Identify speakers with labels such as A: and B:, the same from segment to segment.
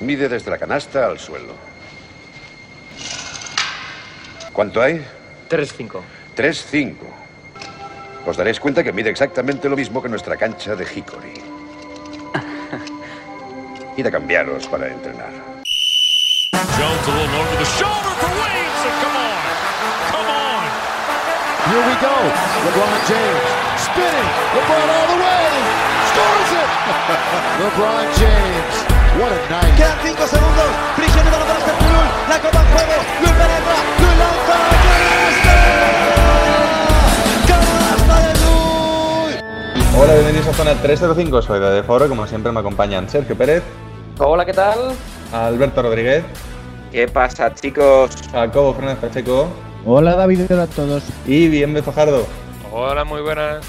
A: Mide desde la canasta al suelo. ¿Cuánto hay?
B: 3-5.
A: 3-5. Os daréis cuenta que mide exactamente lo mismo que nuestra cancha de Hickory. Id a cambiaros para entrenar.
C: Jones a little over the shoulder for Wayne. So come on. Come on.
D: Here we go. LeBron James spinning. LeBron all the way. LeBron James. What a night.
E: Quedan 5 segundos. Cristiano para este. La copa en juego. Luis penetra. Luis lanza. ¡Canasta! ¡Canasta de Luis!
F: Hola, bienvenidos a Zona 305, soy de Foro, como siempre me acompañan Sergio Pérez,
B: Hola, ¿qué tal?
F: Alberto Rodríguez,
G: ¿Qué pasa, chicos?
F: Jacobo Fernández Pacheco
H: Hola David, hola a todos.
F: y Bienve Fajardo.
C: Hola, muy buenas.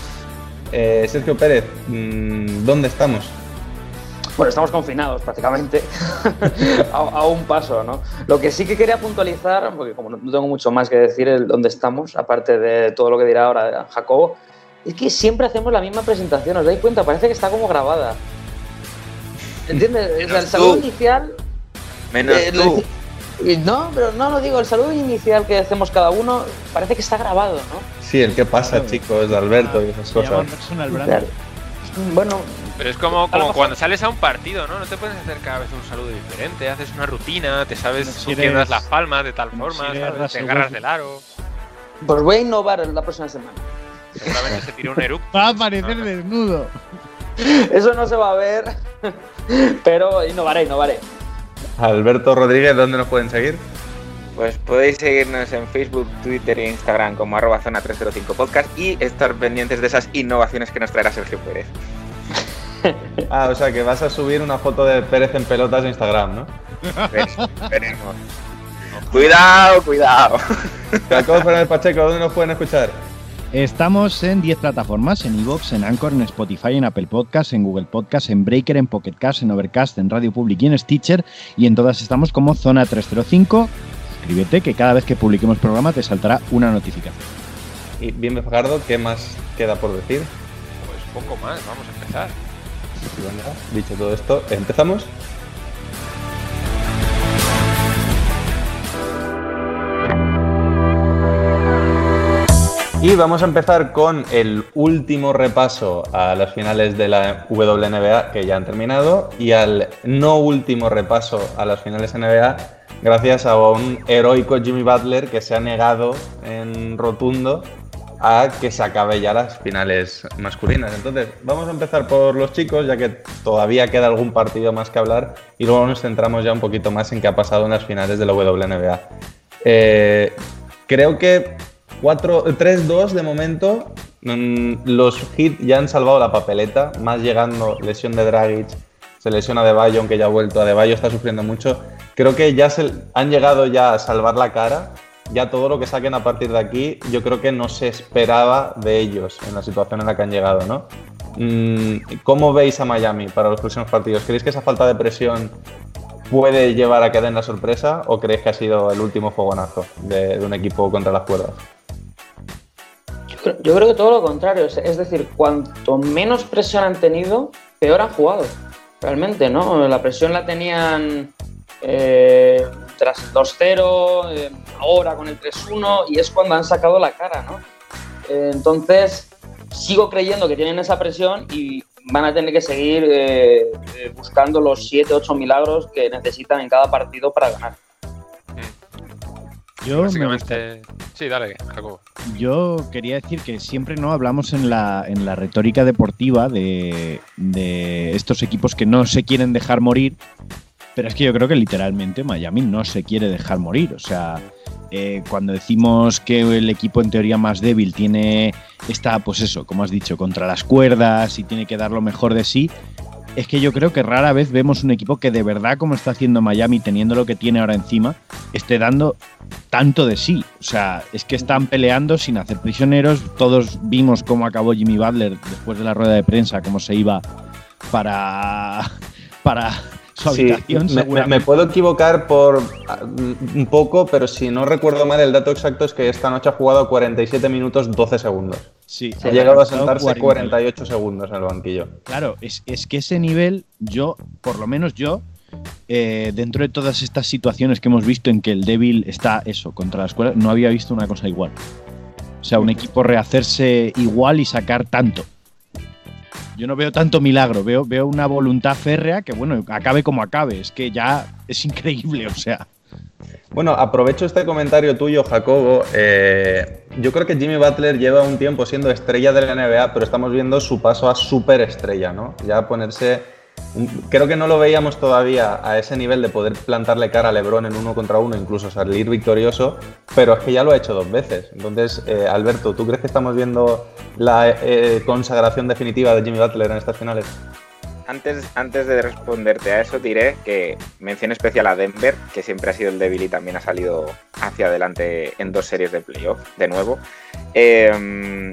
F: Eh, Sergio Pérez, mm, ¿dónde estamos?
B: Bueno, estamos confinados prácticamente a, a un paso, ¿no? Lo que sí que quería puntualizar, porque como no tengo mucho más que decir el dónde estamos, aparte de todo lo que dirá ahora Jacobo, es que siempre hacemos la misma presentación, ¿os dais cuenta? Parece que está como grabada. ¿Entiendes? Sea, el
G: Menos
B: saludo
G: tú.
B: inicial...
G: Menos
B: eh, lo
G: tú.
B: No, pero no lo digo, el saludo inicial que hacemos cada uno parece que está grabado, ¿no?
F: Sí, el que pasa, chicos, de Alberto y esas cosas.
B: Claro. Bueno,
I: Pero es como, como cuando sales a un partido, ¿no? No te puedes hacer cada vez un saludo diferente, haces una rutina, te sabes
H: si eres-
I: das las palmas de tal forma,
H: si eres
I: ¿sabes? te agarras del aro,
B: pues voy a innovar la próxima semana.
I: seguramente se tira un eructo.
H: Va a aparecer desnudo.
B: Eso no se va a ver, pero innovaré, innovaré.
F: Alberto Rodríguez, ¿dónde nos pueden seguir?
G: Pues podéis seguirnos en Facebook, Twitter e Instagram como arroba zona 305 podcast y estar pendientes de esas innovaciones que nos traerá Sergio Pérez.
F: Ah, o sea que vas a subir una foto de Pérez en pelotas a Instagram, ¿no?
G: Ver- Veremos. Cuidado, cuidado.
F: Jacobo Fernández Pacheco, ¿dónde nos pueden escuchar?
H: Estamos en 10 plataformas, en Evox, en Anchor, en Spotify, en Apple Podcast, en Google Podcast, en Breaker, en Pocket Cast, en Overcast, en Radio Public y en Stitcher. Y en todas estamos como Zona 305. Suscríbete que cada vez que publiquemos programa te saltará una notificación.
F: Y Bienve Fajardo, ¿qué más queda por decir?
I: Pues poco más, vamos a empezar.
F: Y bueno, dicho todo esto, ¿empezamos? Y vamos a empezar con el último repaso a las finales de la WNBA que ya han terminado y al no último repaso a las finales NBA gracias a un heroico Jimmy Butler que se ha negado en rotundo a que se acabe ya las finales masculinas. Entonces, vamos a empezar por los chicos, ya que todavía queda algún partido más que hablar, y luego nos centramos ya un poquito más en qué ha pasado en las finales de la WNBA. Eh, creo que 4 3-2 de momento. mm, Los Heat ya han salvado la papeleta, más llegando lesión de Dragic, se lesiona de Bayo, aunque ya ha vuelto. De Bayo está sufriendo mucho. Creo que ya se han llegado ya a salvar la cara. Ya todo lo que saquen a partir de aquí, yo creo que no se esperaba de ellos en la situación en la que han llegado, ¿no? Mm, ¿Cómo veis a Miami para los próximos partidos? ¿Creéis que esa falta de presión puede llevar a que den la sorpresa o creéis que ha sido el último fogonazo de, un equipo contra las cuerdas?
B: Yo creo, que todo lo contrario, es, es decir, cuanto menos presión han tenido, peor han jugado. Realmente, ¿no? La presión la tenían eh, tras el 2-0, eh, ahora con el 3-1, y es cuando han sacado la cara, ¿no? Eh, entonces, sigo creyendo que tienen esa presión y van a tener que seguir eh, eh, buscando los 7-8 milagros que necesitan en cada partido para ganar.
H: Yo,
I: Básicamente. Sí, dale, Jacobo.
H: yo quería decir que siempre no hablamos en la, en la retórica deportiva de, de estos equipos que no se quieren dejar morir, pero es que yo creo que literalmente Miami no se quiere dejar morir. O sea, eh, cuando decimos que el equipo en teoría más débil tiene está, pues eso, como has dicho, contra las cuerdas y tiene que dar lo mejor de sí, es que yo creo que rara vez vemos un equipo que de verdad, como está haciendo Miami, teniendo lo que tiene ahora encima, esté dando tanto de sí. O sea, es que están peleando sin hacer prisioneros. Todos vimos cómo acabó Jimmy Butler después de la rueda de prensa, cómo se iba para, para su
F: Sí,
H: habitación.
F: me- me,
H: seguramente.
F: me puedo equivocar por ah, un poco, pero si no recuerdo mal, el dato exacto es que esta noche ha jugado 47 minutos 12 segundos.
H: Sí,
F: Ha llegado a sentarse
H: 40.
F: 48 segundos en el banquillo.
H: Claro, es, es que ese nivel, yo, por lo menos yo, eh, dentro de todas estas situaciones que hemos visto en que el débil está eso, contra la escuela, no había visto una cosa igual. O sea, un equipo rehacerse igual y sacar tanto. Yo no veo tanto milagro, veo, veo una voluntad férrea que, bueno, acabe como acabe. Es que ya es increíble, o sea.
F: Bueno, aprovecho este comentario tuyo, Jacobo. Eh, yo creo que Jimmy Butler lleva un tiempo siendo estrella de la NBA, pero estamos viendo su paso a superestrella, ¿no? Ya ponerse. Un- Creo que no lo veíamos todavía a ese nivel de poder plantarle cara a LeBron en uno contra uno, incluso salir victorioso, pero es que ya lo ha hecho dos veces. Entonces, eh, Alberto, ¿tú crees que estamos viendo la eh, consagración definitiva de Jimmy Butler en estas finales?
G: Antes, antes de responderte a eso, diré que mención especial a Denver, que siempre ha sido el débil y también ha salido hacia adelante en dos series de playoff, de nuevo. Eh,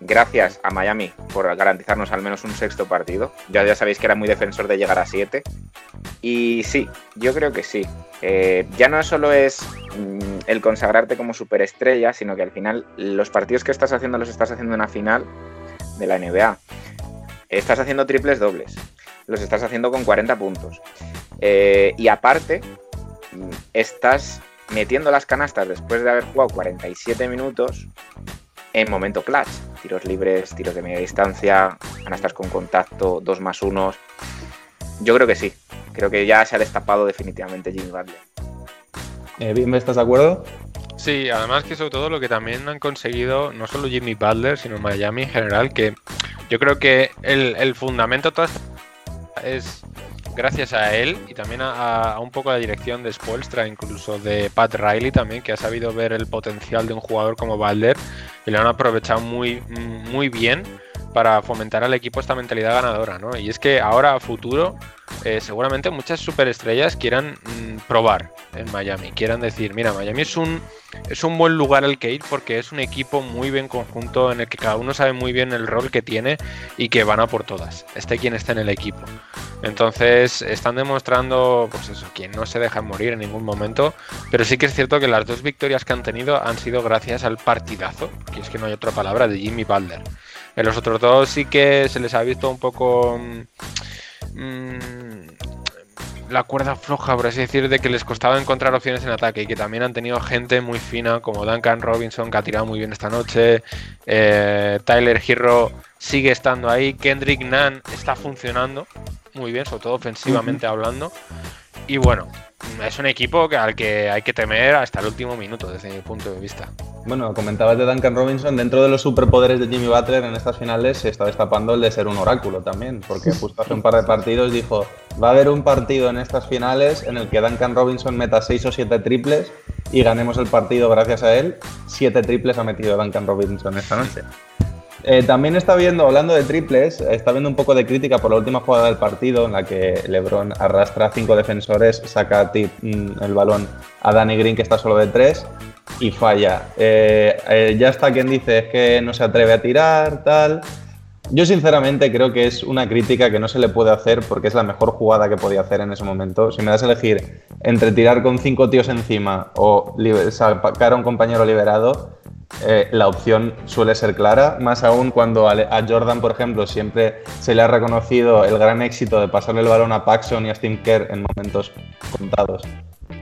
G: gracias a Miami por garantizarnos al menos un sexto partido. Ya, ya sabéis que era muy defensor de llegar a siete. Y sí, yo creo que sí. Eh, ya no solo es mm, el consagrarte como superestrella, sino que al final los partidos que estás haciendo los estás haciendo en una final de la NBA. Estás haciendo triples dobles. Los estás haciendo con 40 puntos. Eh, y aparte, mm, estás metiendo las canastas después de haber jugado 47 minutos en momento clutch. Tiros libres, tiros de media distancia, canastas con contacto, 2 más 1. Yo creo que sí. Creo que ya se ha destapado definitivamente Jimmy Butler.
F: Eh, Bimbe, ¿estás de acuerdo?
I: Sí, además que sobre todo lo que también han conseguido, no solo Jimmy Butler, sino Miami en general, que yo creo que el, el fundamento de todo esto es gracias a él y también a, un poco la dirección de Spoelstra, incluso de Pat Riley también, que ha sabido ver el potencial de un jugador como Butler y lo han aprovechado muy, muy bien para fomentar al equipo esta mentalidad ganadora, ¿no? Y es que ahora a futuro eh, seguramente muchas superestrellas quieran mm, probar en Miami, quieran decir, mira, Miami es un, es un buen lugar al que ir porque es un equipo muy bien conjunto en el que cada uno sabe muy bien el rol que tiene y que van a por todas, esté quien esté en el equipo. Entonces están demostrando, pues eso, que no se dejan morir en ningún momento, pero sí que es cierto que las dos victorias que han tenido han sido gracias al partidazo, que es que no hay otra palabra, de Jimmy Butler. En los otros dos sí que se les ha visto un poco... mm, la cuerda floja, por así decir, de que les costaba encontrar opciones en ataque y que también han tenido gente muy fina como Duncan Robinson que ha tirado muy bien esta noche, eh, Tyler Hero sigue estando ahí, Kendrick Nunn está funcionando muy bien, sobre todo ofensivamente hablando. Y bueno, es un equipo que, al que hay que temer hasta el último minuto desde mi punto de vista.
F: Bueno, comentabas de Duncan Robinson, dentro de los superpoderes de Jimmy Butler en estas finales se está destapando el de ser un oráculo también, porque justo hace un par de partidos dijo, va a haber un partido en estas finales en el que Duncan Robinson meta 6 o 7 triples y ganemos el partido gracias a él. 7 triples ha metido Duncan Robinson esta noche. Eh, también está viendo, hablando de triples, está viendo un poco de crítica por la última jugada del partido en la que LeBron arrastra a cinco defensores, saca a mm, el balón a Danny Green que está solo de tres y falla. Eh, eh, ya está quien dice es que no se atreve a tirar, tal. Yo sinceramente creo que es una crítica que no se le puede hacer porque es la mejor jugada que podía hacer en ese momento. Si me das a elegir entre tirar con cinco tíos encima o sacar a un compañero liberado, eh, la opción suele ser clara, más aún cuando a, a Jordan, por ejemplo, siempre se le ha reconocido el gran éxito de pasarle el balón a Paxson y a Steve Kerr en momentos contados.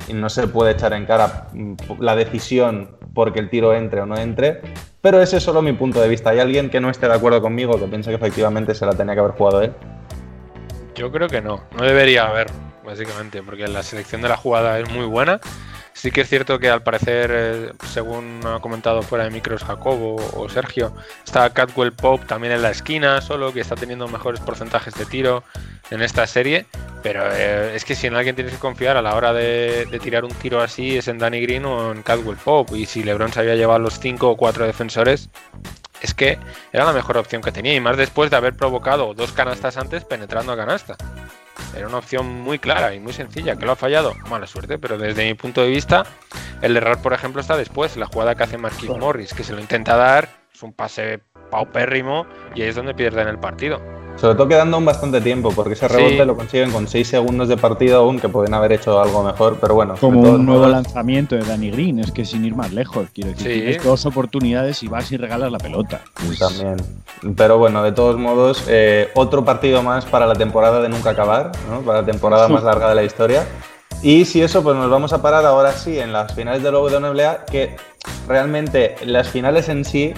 F: Y no se puede echar en cara mm, la decisión porque el tiro entre o no entre, pero ese es solo mi punto de vista. ¿Hay alguien que no esté de acuerdo conmigo, que piense que efectivamente se la tenía que haber jugado él?
I: Yo creo que no, no debería haber, básicamente, porque la selección de la jugada es muy buena. Sí que es cierto que al parecer, eh, según ha comentado fuera de micros Jacobo o Sergio, está Catwell Pope también en la esquina, solo que está teniendo mejores porcentajes de tiro en esta serie. Pero eh, es que si en alguien tienes que confiar a la hora de, tirar un tiro así es en Danny Green o en Catwell Pope. Y si LeBron se había llevado los 5 o 4 defensores, es que era la mejor opción que tenía. Y más después de haber provocado dos canastas antes penetrando a canasta. Era una opción muy clara y muy sencilla. ¿Que lo ha fallado? Mala suerte, pero desde mi punto de vista, el error, por ejemplo, está después. La jugada que hace Marquis Morris, que se lo intenta dar, es un pase paupérrimo y ahí es donde pierden el partido.
F: Sobre todo quedando aún bastante tiempo, porque ese rebote
I: Sí.
F: lo consiguen con 6 segundos de partido aún, que pueden haber hecho algo mejor, pero bueno.
H: Como un nuevo
F: modos,
H: lanzamiento de Danny Green, es que sin ir más lejos, quiero decir,
I: Sí.
H: tienes dos oportunidades y vas y regalas la pelota. Pues,
F: También. Pero bueno, de todos modos, eh, otro partido más para la temporada de nunca acabar, ¿no? para la temporada más larga de la historia. Y si eso, pues nos vamos a parar ahora sí en las finales de la WNBA, que realmente las finales en sí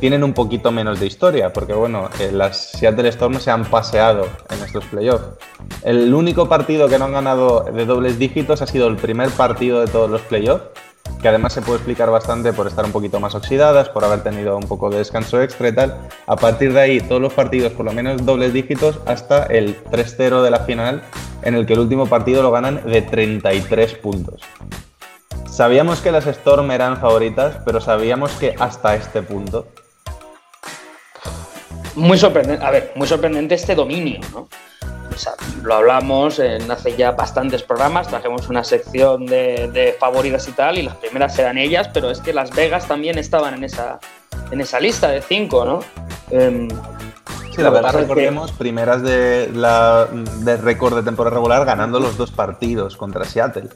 F: tienen un poquito menos de historia, porque bueno, eh, las Seattle Storm se han paseado en estos playoffs. El único partido que no han ganado de dobles dígitos ha sido el primer partido de todos los playoffs, que además se puede explicar bastante por estar un poquito más oxidadas, por haber tenido un poco de descanso extra y tal. A partir de ahí, todos los partidos, por lo menos dobles dígitos, hasta el 3-0 de la final, en el que el último partido lo ganan de 33 puntos. Sabíamos que las Storm eran favoritas, pero sabíamos que hasta este punto.
B: Muy sorprendente, a ver, muy sorprendente este dominio, ¿no? O sea, lo hablamos en hace ya bastantes programas, trajimos una sección de, de favoritas y tal, y las primeras eran ellas, pero es que Las Vegas también estaban en esa, en esa lista de cinco, ¿no? Em,
F: Sí, la verdad,
B: que-
F: recordemos, primeras de la de récord de temporada regular ganando los dos partidos contra Seattle.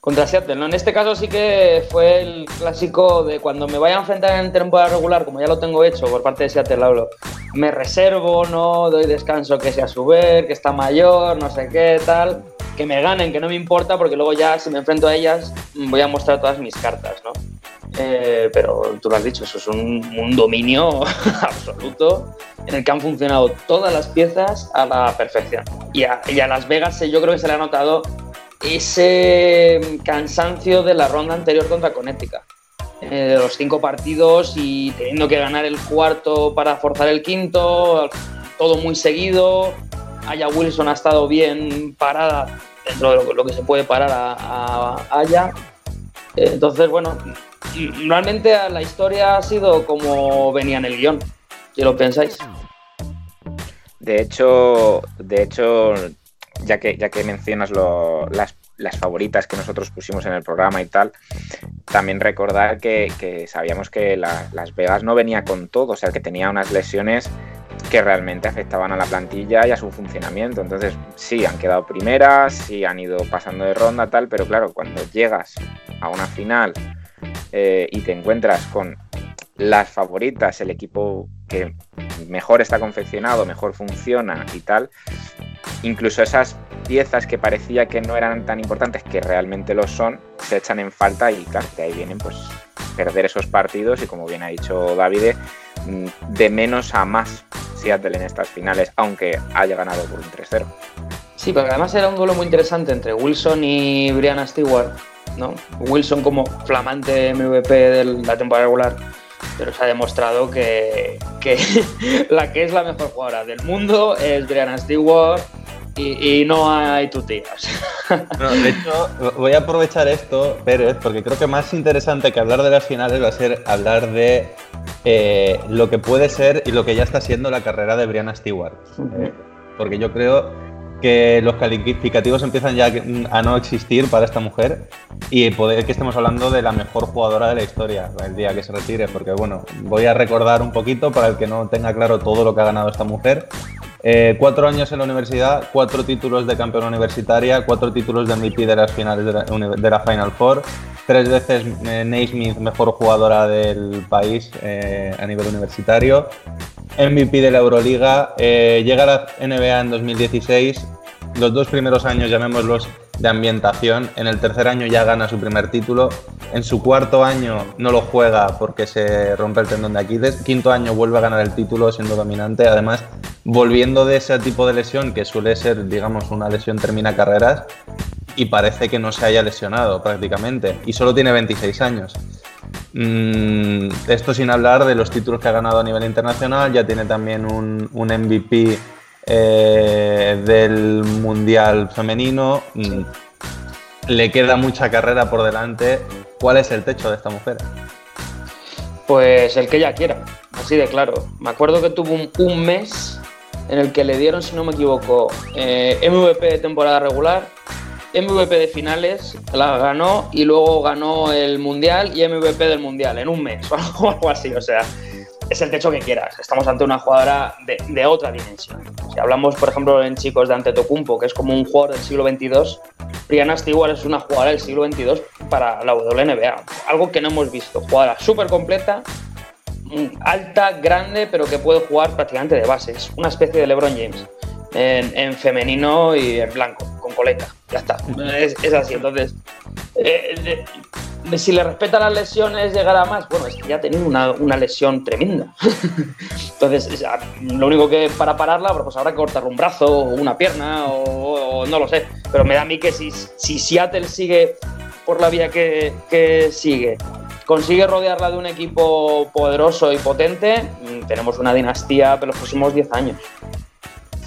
B: Contra Seattle, ¿no? En este caso sí que fue el clásico de cuando me vaya a enfrentar en temporada regular, como ya lo tengo hecho por parte de Seattle, hablo, me reservo, no doy descanso que sea su ver, que está mayor, no sé qué, tal, que me ganen, que no me importa, porque luego ya si me enfrento a ellas voy a mostrar todas mis cartas, ¿no? Eh, pero tú lo has dicho, eso es un, un dominio absoluto en el que han funcionado todas las piezas a la perfección. Y a, y a Las Vegas yo creo que se le ha notado ese cansancio de la ronda anterior contra Connecticut. Eh, de los cinco partidos y teniendo que ganar el cuarto para forzar el quinto, todo muy seguido. Aya Wilson ha estado bien parada dentro de lo, lo que se puede parar a, a Aya. Eh, Entonces, bueno, realmente la historia ha sido como venía en el guion, si lo pensáis.
G: De hecho, de hecho, ya que, ya que mencionas las, las favoritas que nosotros pusimos en el programa y tal, también recordar que, que sabíamos que la- Las Vegas no venía con todo, o sea, que tenía unas lesiones que realmente afectaban a la plantilla y a su funcionamiento. Entonces, sí, han quedado primeras, sí han ido pasando de ronda, tal, pero claro, cuando llegas a una final eh, y te encuentras con las favoritas, el equipo que mejor está confeccionado, mejor funciona y tal, incluso esas piezas que parecía que no eran tan importantes, que realmente lo son, se echan en falta y claro, de ahí vienen pues perder esos partidos y como bien ha dicho Davide, mm, de menos a más Seattle en estas finales, aunque haya ganado por un 3-0.
B: Sí, pero además era un duelo muy interesante entre Wilson y Brianna Stewart, ¿no? Wilson como flamante MVP de la temporada regular, pero se ha demostrado que, que la que es la mejor jugadora del mundo es Brianna Stewart y, y no hay tu tías.
F: No, de hecho, voy a aprovechar esto, Pérez, porque creo que más interesante que hablar de las finales va a ser hablar de eh, lo que puede ser y lo que ya está siendo la carrera de Brianna Stewart. Eh, porque yo creo que los calificativos empiezan ya a no existir para esta mujer y poder que estemos hablando de la mejor jugadora de la historia el día que se retire, porque bueno, voy a recordar un poquito para el que no tenga claro todo lo que ha ganado esta mujer. Eh, cuatro años en la universidad, cuatro títulos de campeona universitaria, cuatro títulos de MVP de las finales de la, uni- de la Final Four, tres veces eh, Naismith mejor jugadora del país eh, a nivel universitario, MVP de la Euroliga, eh, llega a la NBA en 2016, los dos primeros años, llamémoslos de ambientación, en el tercer año ya gana su primer título, en su cuarto año no lo juega porque se rompe el tendón de Aquiles, quinto año vuelve a ganar el título siendo dominante, además volviendo de ese tipo de lesión que suele ser, digamos, una lesión termina carreras y parece que no se haya lesionado prácticamente y solo tiene 26 años. Mm, esto sin hablar de los títulos que ha ganado a nivel internacional, ya tiene también un, MVP eh, del Mundial Femenino. Mm, le queda mucha carrera por delante. ¿Cuál es el techo de esta mujer?
B: Pues el que ella quiera, así de claro. Me acuerdo que tuvo un, un mes en el que le dieron, si no me equivoco, eh, MVP de temporada regular, MVP de finales, la ganó y luego ganó el Mundial y MVP del Mundial en un mes o algo, así. O sea, es el techo que quieras. Estamos ante una jugadora de, de otra dimensión. Si hablamos, por ejemplo, en chicos de Antetokounmpo, que es como un jugador del siglo XXII, Brianna Stewart es una jugadora del siglo XXII para la WNBA. Algo que no hemos visto. Jugadora súper completa, mm, alta, grande, pero que puede jugar prácticamente de base. Es una especie de LeBron James. En, en femenino y en blanco, con coleta. Ya está. Es, es así. Entonces, eh, de- si le respeta las lesiones, llegará más. Bueno, es que ya ha tenido una, una lesión tremenda. Entonces, es- lo único que para pararla, pues habrá que cortarle un brazo o una pierna o, o no lo sé. Pero me da a mí que si, si Seattle sigue por la vía que, que sigue, consigue rodearla de un equipo poderoso y potente, mm, tenemos una dinastía para los próximos 10 años.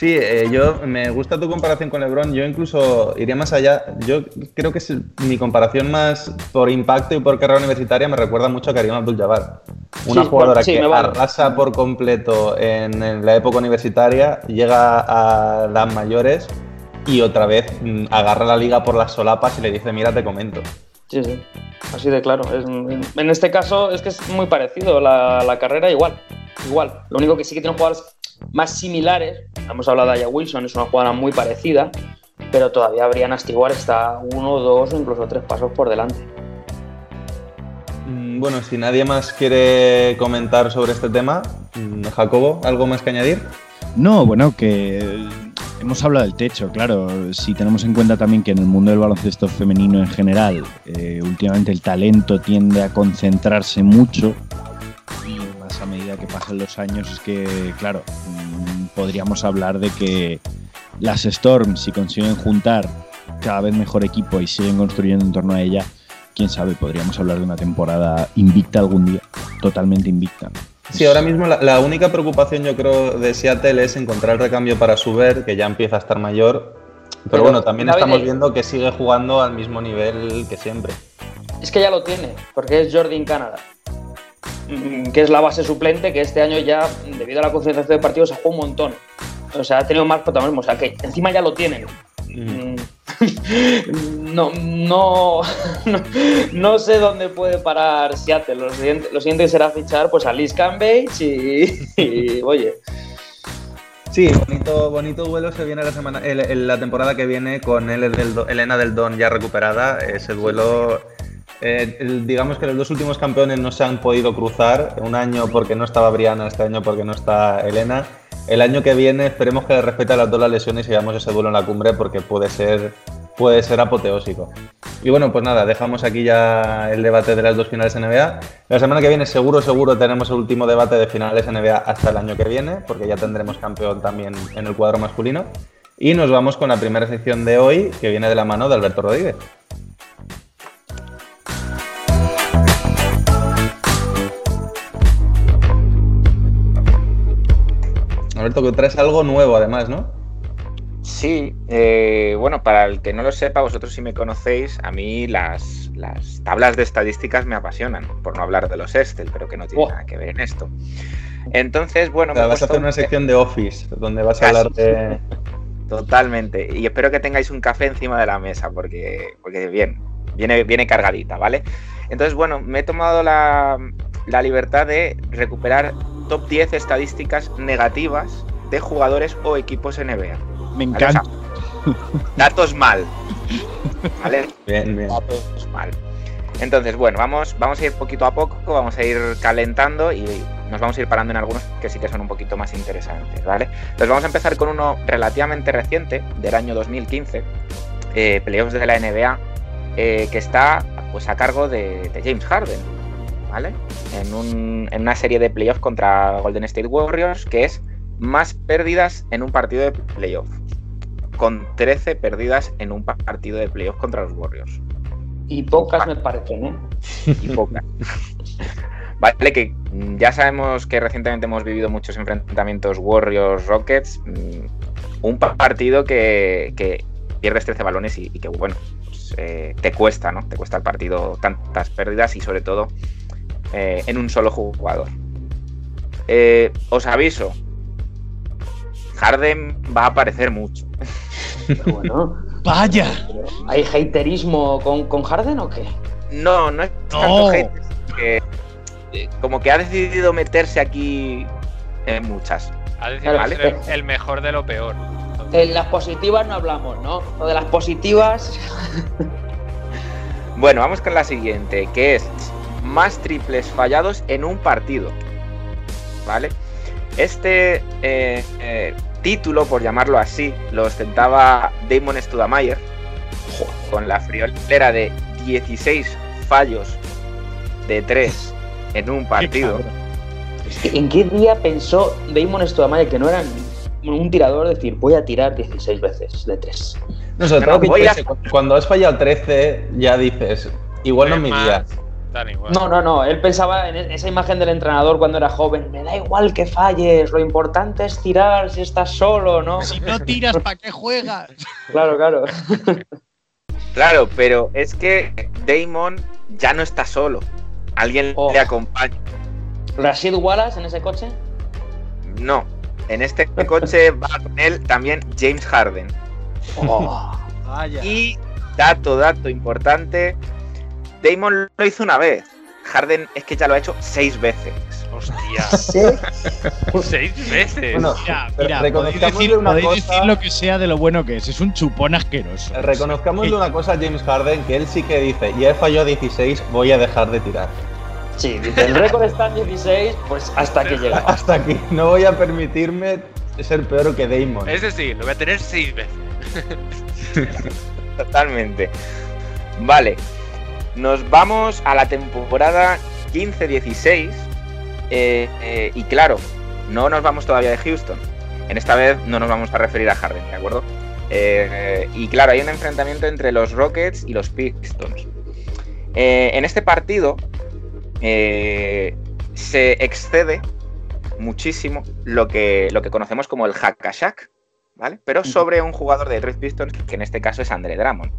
F: Sí, eh, yo me gusta tu comparación con LeBron. Yo incluso iría más allá. Yo creo que es mi comparación más por impacto y por carrera universitaria me recuerda mucho a Karim Abdul-Jabbar. Una
B: Sí,
F: jugadora
B: sí,
F: que
B: vale.
F: arrasa por completo en, en la época universitaria, llega a las mayores y otra vez mm, agarra la liga por las solapas y le dice, mira, te comento.
B: Sí, sí, así de claro. Es- en este caso es que es muy parecido la, la carrera, igual, igual. Lo único que sí que tiene jugadores más similares. Hemos hablado de Aya Wilson, es una jugadora muy parecida, pero todavía Brianna Stewart está uno, dos o incluso tres pasos por delante.
F: Mm, Bueno, si nadie más quiere comentar sobre este tema, mm, Jacobo, ¿algo más que añadir?
H: No, bueno, que hemos hablado del techo, claro. Si tenemos en cuenta también que en el mundo del baloncesto femenino en general, eh, últimamente el talento tiende a concentrarse mucho medida que pasan los años es que, claro, mm, podríamos hablar de que las Storms, si consiguen juntar cada vez mejor equipo y siguen construyendo en torno a ella, quién sabe, podríamos hablar de una temporada invicta algún día, totalmente invicta.
F: Sí, ahora mismo la, la única preocupación yo creo de Seattle es encontrar el recambio para Suber, que ya empieza a estar mayor. Pero,
B: Pero,
F: bueno, también
B: David,
F: estamos viendo que sigue jugando al mismo nivel que siempre.
B: Es que ya lo tiene, porque es Jordan Canada, mm, que es la base suplente, que este año ya, debido a la concentración de partidos, ha jugado un montón. O sea, ha tenido más protagonismo, o sea, que encima ya lo tienen. Mm, No, no, no, no sé dónde puede parar Seattle. Lo siguiente, lo siguiente será fichar pues a Liz Cambage y, y, oye,
F: Sí, bonito, bonito duelo se viene la semana, el- el- la temporada que viene con el, Elena del Don ya recuperada. Ese duelo, eh, digamos que los dos últimos campeones no se han podido cruzar. Un año porque no estaba Briana, este año porque no está Elena. El año que viene esperemos que respete las dos las lesiones y veamos ese duelo en la cumbre porque puede ser, puede ser apoteósico. Y bueno, pues nada, dejamos aquí ya el debate de las dos finales NBA. La semana que viene seguro, seguro tenemos el último debate de finales NBA hasta el año que viene, porque ya tendremos campeón también en el cuadro masculino. Y nos vamos con la primera sección de hoy, que viene de la mano de Alberto Rodríguez. Alberto, que traes algo nuevo además, ¿no?
G: Sí, eh, bueno, para el que no lo sepa, vosotros si me conocéis, a mí las, las tablas de estadísticas me apasionan, por no hablar de los Excel, pero que no tiene
B: Oh.
G: nada que ver en esto. Entonces, bueno,
F: O sea,
G: me he
F: vas a hacer una
G: un-
F: sección de Office, donde vas a hablar de...
G: Totalmente. Y espero que tengáis un café encima de la mesa, porque, porque bien, viene, viene cargadita, ¿vale? Entonces, bueno, me he tomado la, la libertad de recuperar top 10 estadísticas negativas de jugadores o equipos NBA.
H: Me
G: ¿vale? O
H: encanta.
G: sea, datos mal. ¿Vale?
F: Bien, bien.
G: Datos mal. Entonces, bueno, vamos, vamos a ir poquito a poco, vamos a ir calentando y nos vamos a ir parando en algunos que sí que son un poquito más interesantes, ¿vale? Entonces vamos a empezar con uno relativamente reciente, del año 2015, eh, playoffs de la NBA, eh, que está pues a cargo de, de James Harden, ¿vale? En, un- en una serie de playoffs contra Golden State Warriors, que es más pérdidas en un partido de playoff, con 13 pérdidas en un pa- partido de playoff contra los Warriors
B: y pocas me parecen, ¿eh?
G: y pocas. Vale, que ya sabemos que recientemente hemos vivido muchos enfrentamientos Warriors-Rockets. mm, Un pa- partido que, que pierdes 13 balones y, y que, bueno, pues, eh, te cuesta, ¿no? Te cuesta el partido tantas pérdidas y sobre todo eh, en un solo jugador. Eh, os aviso, Harden va a aparecer mucho.
B: Pero bueno,
H: ¡Vaya!
B: ¿hay haterismo con, con Harden o qué?
G: No, no es tanto
H: No.
G: hate, es que, eh, como que ha decidido meterse aquí en muchas.
I: Ha a
B: vale.
I: ser el, el mejor de lo peor.
B: En las positivas no hablamos, ¿no? O de las positivas.
G: Bueno, vamos con la siguiente, que es más triples fallados en un partido. ¿Vale? Este eh, eh, título, por llamarlo así, lo ostentaba Damon Studamayer con la friolera de 16 fallos de 3 en un partido.
B: ¿En qué día pensó Damon Stoudamire que no era un tirador? Decir, voy a tirar 16 veces de 3.
F: No, sobre
G: No,
F: todo
G: no,
F: que
G: a-
F: cuando has fallado 13, ya dices, igual no es mi
I: Más,
F: día.
I: Igual.
B: No, no, no. Él pensaba en esa imagen del entrenador cuando era joven. Me da igual que falles, lo importante es tirar si estás solo, ¿no?
H: Si no tiras, ¿para qué juegas?
B: Claro, claro.
G: Claro, pero es que Damon ya no está solo. Alguien
B: Oh.
G: le acompaña.
B: ¿Rashid Wallace en ese coche?
G: No, en este coche va con él también James Harden.
B: Oh.
E: Vaya.
G: Y dato, dato importante, Damon lo hizo una vez. Harden es que ya lo ha hecho seis veces.
I: Hostia. Seis veces.
F: Bueno,
H: Mira,
F: Pero
H: mira, podéis, decir,
F: una
H: podéis
F: cosa-
H: decir lo que sea de lo bueno que es. Es un chupón asqueroso.
F: Reconozcámosle una cosa a James Harden, que él sí que dice, ya he fallado 16, voy a dejar de tirar.
B: Sí, dice, el récord está en 16, pues hasta que llega.
F: Hasta aquí, no voy a permitirme ser peor que Damon.
I: Es decir, lo voy a tener seis veces.
G: Totalmente. Vale. Nos vamos a la temporada 15-16. eh, eh, y claro, no nos vamos todavía de Houston. En esta vez no nos vamos a referir a Harden, ¿de acuerdo? Eh, y claro, hay un enfrentamiento entre los Rockets y los Pistons. En este partido se excede muchísimo lo que, lo que conocemos como el hack a Shaq, ¿vale? Pero sobre un jugador de Detroit Pistons, que en este caso es Andre Drummond.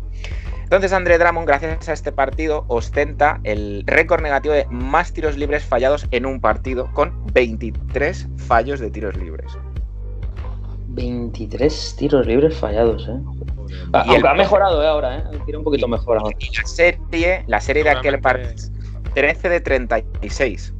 G: Entonces Andre Drummond, gracias a este partido, ostenta el récord negativo de más tiros libres fallados en un partido, con 23 fallos de tiros libres.
B: 23 tiros libres fallados, ¿eh? Ah,
G: el-
B: Aunque ha mejorado ¿eh? ahora, ¿eh? Tira un poquito mejor ahora.
G: Y la serie, la serie de aquel partido, 13 de 36.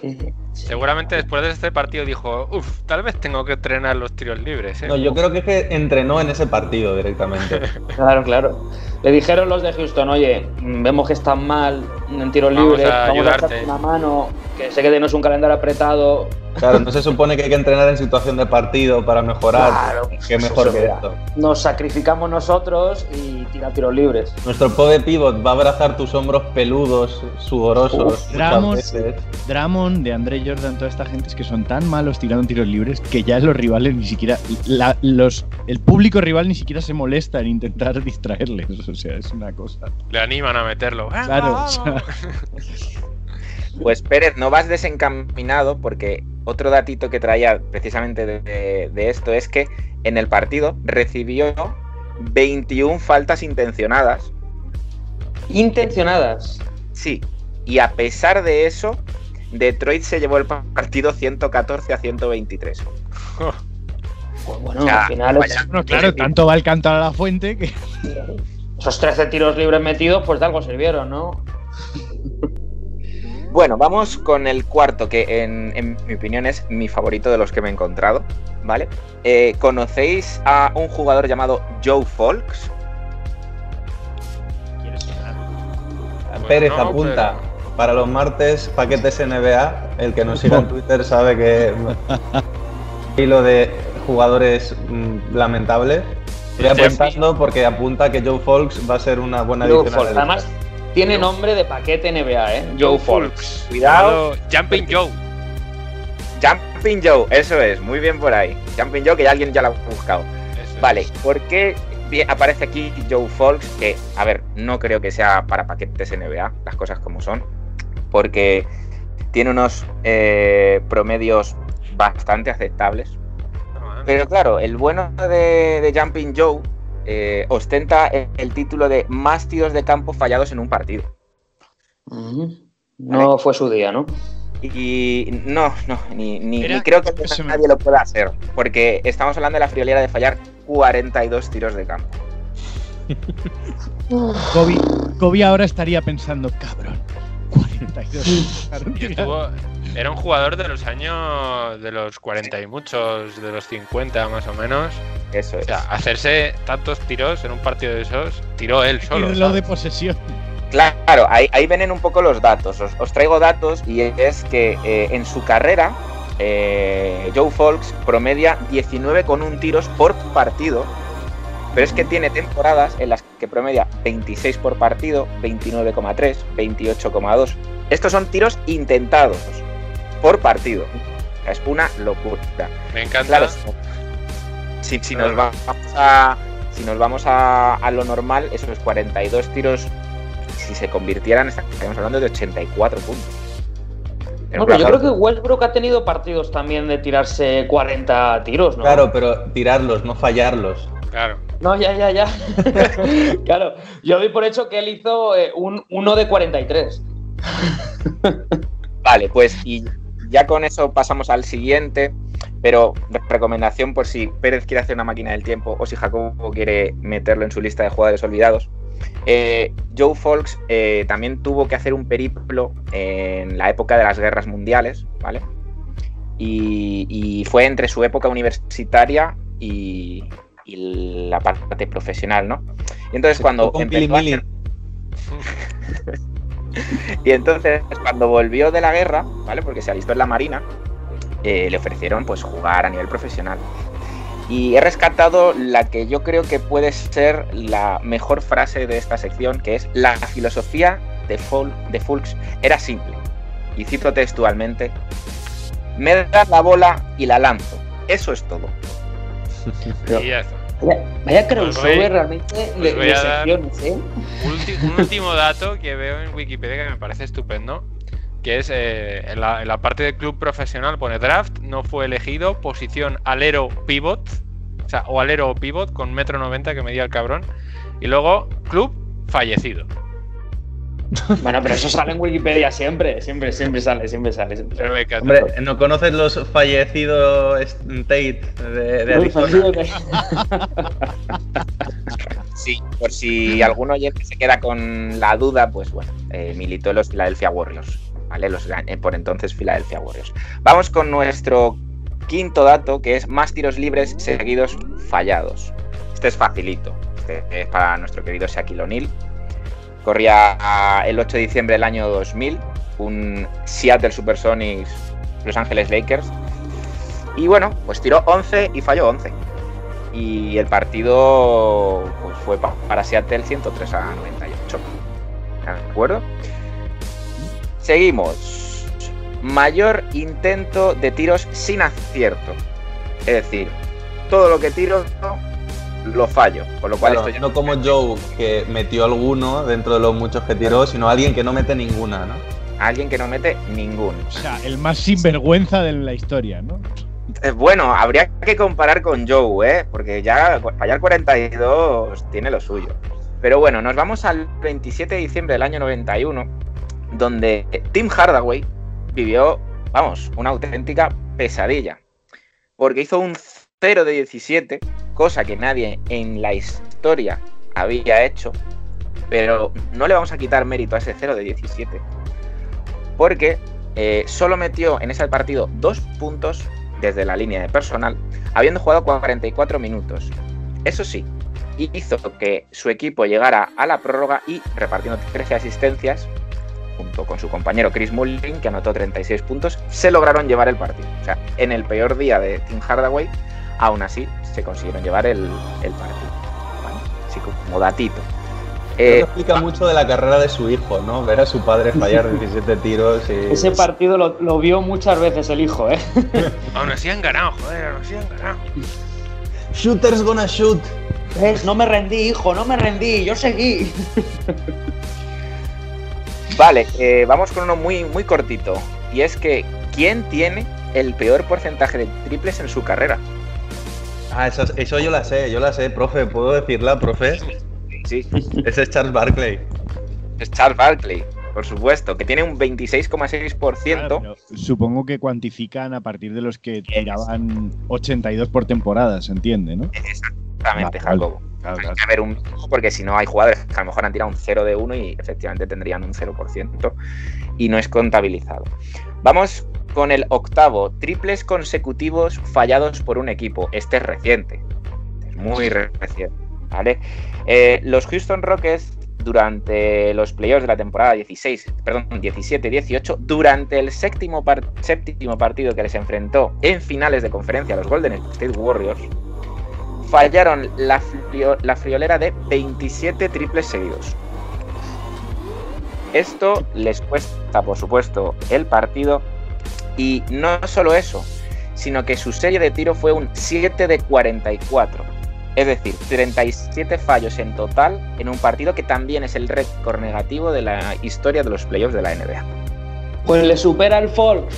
B: Sí, sí.
I: Seguramente después de este partido dijo, uff, tal vez tengo que entrenar los tiros libres. ¿eh?
F: No, yo creo que es que entrenó en ese partido directamente.
B: Claro, claro. Le dijeron los de Houston, oye, mm, vemos que están mal en tiros
I: Vamos
B: libres,
I: a
B: vamos a
I: ayudarte".
B: echarte una mano, que sé que es un calendario apretado.
F: Claro, no se supone que hay que entrenar en situación de partido para mejorar.
B: Claro,
F: Qué
B: pues
F: mejor que
B: mira.
F: esto.
B: Nos sacrificamos nosotros y tira tiros libres.
F: Nuestro poder pivot va a abrazar tus hombros peludos, sudorosos.
B: Uf.
H: Drummond, de Andre Jordan, toda esta gente es que son tan malos tirando tiros libres que ya los rivales ni siquiera. la- los, el público rival ni siquiera se molesta en intentar distraerles. O sea, es una cosa.
I: Le animan a meterlo. ¡Venga,
H: Claro, o
I: vamos!
H: sea,
G: Pues Pérez, no vas desencaminado porque otro datito que traía precisamente de, de- de esto es que en el partido recibió 21 faltas intencionadas.
B: Intencionadas.
G: Sí, y a pesar de eso, Detroit se llevó el pa- partido 114 a 123.
B: Pues bueno,
G: O sea,
B: al final
G: vaya-
H: bueno, claro, tanto va el cantar a la fuente que.
B: esos 13 tiros libres metidos, pues de algo sirvieron, ¿no?
G: Bueno, vamos con el cuarto, que en, en mi opinión es mi favorito de los que me he encontrado, ¿vale? Eh, ¿Conocéis a un jugador llamado Joe Folks?
F: Pérez
I: no,
F: apunta. Para los martes, paquetes NBA. El que nos siga en Twitter sabe que. Hilo de jugadores mm, lamentables. Estoy apuntando porque apunta que Joe Folks va a ser una buena
B: Joe. Además, tiene nombre de paquete NBA, ¿eh? Joe Folks.
G: Cuidado.
I: Jumping Joe.
G: Jumping Joe, eso es, muy bien por ahí. Jumping Joe, que ya alguien ya lo ha buscado.
I: Eso es.
G: Vale, ¿por qué aparece aquí Joe Folks? Que, a ver, no creo que sea para paquetes NBA, las cosas como son. Porque tiene unos eh, promedios bastante aceptables. Pero claro, el bueno de, de Jumping Joe eh, ostenta el, el título de más tiros de campo fallados en un partido.
B: No fue su día, ¿no?
G: Y no, no, ni, ni-
H: Era-
G: ni creo que
H: me-
G: nadie lo pueda hacer. Porque estamos hablando de la friolera de fallar 42 tiros de campo.
H: Kobe, Kobe ahora estaría pensando, cabrón, 32. Claro,
I: Y estuvo- era un jugador de los años de los 40 y muchos, de los 50 más o menos.
G: Eso
I: O
G: es.
I: sea, hacerse tantos tiros en un partido de esos, tiró él solo.
H: lo de posesión.
G: Claro, ahí, ahí vienen un poco los datos. Os, os traigo datos y es que eh, en su carrera eh, Joe Folks promedia 19,1 tiros por partido. Pero es que tiene temporadas en las que promedia 26 por partido, 29,3, 28,2. Estos son tiros intentados por partido. O sea, Es una locura.
I: Me encanta.
G: Claro, si, si nos vamos a, si nos vamos a, a lo normal, esos 42 tiros, si se convirtieran, estaríamos hablando de 84 puntos.
B: Bueno, yo creo que Westbrook ha tenido partidos también de tirarse 40 tiros, ¿no?
F: Claro, pero tirarlos, no fallarlos.
I: Claro.
B: No, ya, ya, ya. claro, yo doy por hecho que él hizo eh, un 1 de 43.
G: Vale, pues y ya con eso pasamos al siguiente, pero re- recomendación por si Pérez quiere hacer una máquina del tiempo o si Jacobo quiere meterlo en su lista de jugadores olvidados. Eh, Joe Folks eh, también tuvo que hacer un periplo en la época de las guerras mundiales, ¿vale? Y, y fue entre su época universitaria y, y la parte profesional, ¿no? Y entonces cuando empezó a hacer- y entonces, cuando volvió de la guerra, ¿vale? Porque se alistó en la Marina, eh, le ofrecieron pues jugar a nivel profesional. Y he rescatado la que yo creo que puede ser la mejor frase de esta sección, que es la filosofía de, Fol de Fulks era simple. Y cito textualmente, me das la bola y la lanzo. Eso es todo.
I: Y ya está.
B: Vaya, vaya
I: Pues
B: crossover
I: voy-
B: realmente
I: pues
B: de, de secciones, ¿eh?
I: Un último dato que veo en Wikipedia que me parece estupendo, que es eh, en, la, en la parte del club profesional pone draft, no fue elegido, posición alero pivot, o sea, o alero o pivot con metro noventa que medía el cabrón, y luego club fallecido.
B: Bueno, pero eso sale en Wikipedia siempre, siempre, siempre sale, siempre sale. Siempre.
F: Hombre, ¿no conoces los fallecidos Tate de, de Arizona?
G: Sí, por si alguno oyente se queda con la duda, pues bueno, eh, militó en los Philadelphia Warriors, ¿vale? Los, eh, por entonces Philadelphia Warriors. Vamos con nuestro quinto dato, que es más tiros libres seguidos fallados. Este es facilito, este es para nuestro querido Shaquille O'Neal. Corría el 8 de diciembre del año 2000, un Seattle Supersonics Los Ángeles Lakers. Y bueno, pues tiró 11 y falló 11 y el partido pues, fue pa- para Seattle 103 a 98. ¿De acuerdo? Seguimos. Mayor intento de tiros sin acierto. Es decir, todo lo que tiro lo fallo. Con lo cual
F: Claro,
G: esto ya
F: no como Joe, que metió alguno dentro de los muchos que tiró, sino alguien que no mete ninguna, ¿no?
G: alguien que no mete ninguno.
H: O sea, el más sinvergüenza de la historia, ¿no?
G: Eh, Bueno, habría que comparar con Joe, ¿eh? Porque ya fallar 42 tiene lo suyo. Pero bueno, nos vamos al 27 de diciembre del año 91, donde Tim Hardaway vivió, vamos, una auténtica pesadilla. Porque hizo un 0 de 17, cosa que nadie en la historia había hecho. Pero no le vamos a quitar mérito a ese 0 de 17. Porque eh, solo metió en ese partido dos puntos desde la línea de personal, habiendo jugado 44 minutos. Eso sí, hizo que su equipo llegara a la prórroga y repartiendo 13 asistencias, junto con su compañero Chris Mullin, que anotó 36 puntos, se lograron llevar el partido. O sea, en el peor día de Tim Hardaway, aún así se consiguieron llevar el, el partido. ¿vale? Así como datito.
F: Eso
G: Eh,
F: explica mucho de la carrera de su hijo, ¿no? Ver a su padre fallar 17 tiros y...
B: Ese partido lo, lo vio muchas veces el hijo, ¿eh?
I: Aún así han ganado, joder, aún así han ganado.
F: Shooters gonna shoot.
B: ¿Ves? No me rendí, hijo, no me rendí, yo seguí.
G: Vale, eh, vamos con uno muy, muy cortito. Y es que, ¿quién tiene el peor porcentaje de triples en su carrera?
F: Ah, eso, eso yo la sé, yo la sé, profe. ¿Puedo decirla, profe?
G: Sí,
F: Ese es Charles Barkley.
G: es Charles Barkley, por supuesto, que tiene un 26,6%.
H: Claro, supongo que cuantifican a partir de los que tiraban 82 por temporada, se entiende, ¿no?
G: Exactamente, Jacobo.
H: claro,
G: Hay que haber un porque si no hay jugadores que a lo mejor han tirado un 0 de 1 y efectivamente tendrían un 0% y no es contabilizado. Vamos con el octavo, triples consecutivos fallados por un equipo. Este es reciente, es muy re- reciente, ¿vale? Eh, los Houston Rockets durante los playoffs de la temporada 16, perdón, 17-18, durante el séptimo, par- séptimo partido que les enfrentó en finales de conferencia a los Golden State Warriors, fallaron la friolera de 27 triples seguidos. Esto les cuesta, por supuesto, el partido. Y no solo eso, sino que su serie de tiro fue un 7 de 44. Es decir, 37 fallos en total en un partido que también es el récord negativo de la historia de los playoffs de la NBA.
B: Pues le supera el Fox.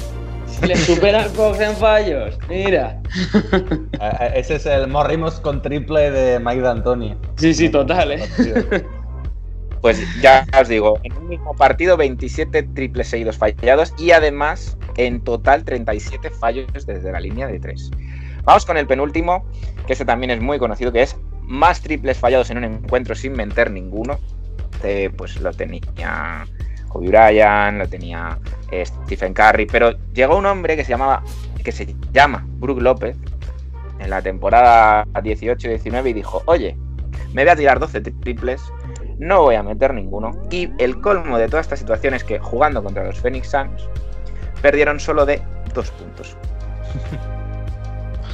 B: Le supera el Fox en fallos. Mira.
F: Eh, Ese es el morrimos con triple de Mike D'Antoni.
B: Sí, sí, total, ¿eh?
G: Pues ya os digo, en un mismo partido 27 triples seguidos fallados y además en total 37 fallos desde la línea de 3. Vamos con el penúltimo, que este también es muy conocido, que es más triples fallados en un encuentro sin meter ninguno. Este, pues lo tenía Kobe Bryant, lo tenía eh, Stephen Curry, pero llegó un hombre que se llamaba, que se llama Brook López en la temporada 18-19 y dijo, oye, me voy a tirar 12 triples, no voy a meter ninguno. Y el colmo de toda esta situación es que jugando contra los Phoenix Suns, perdieron solo de dos puntos.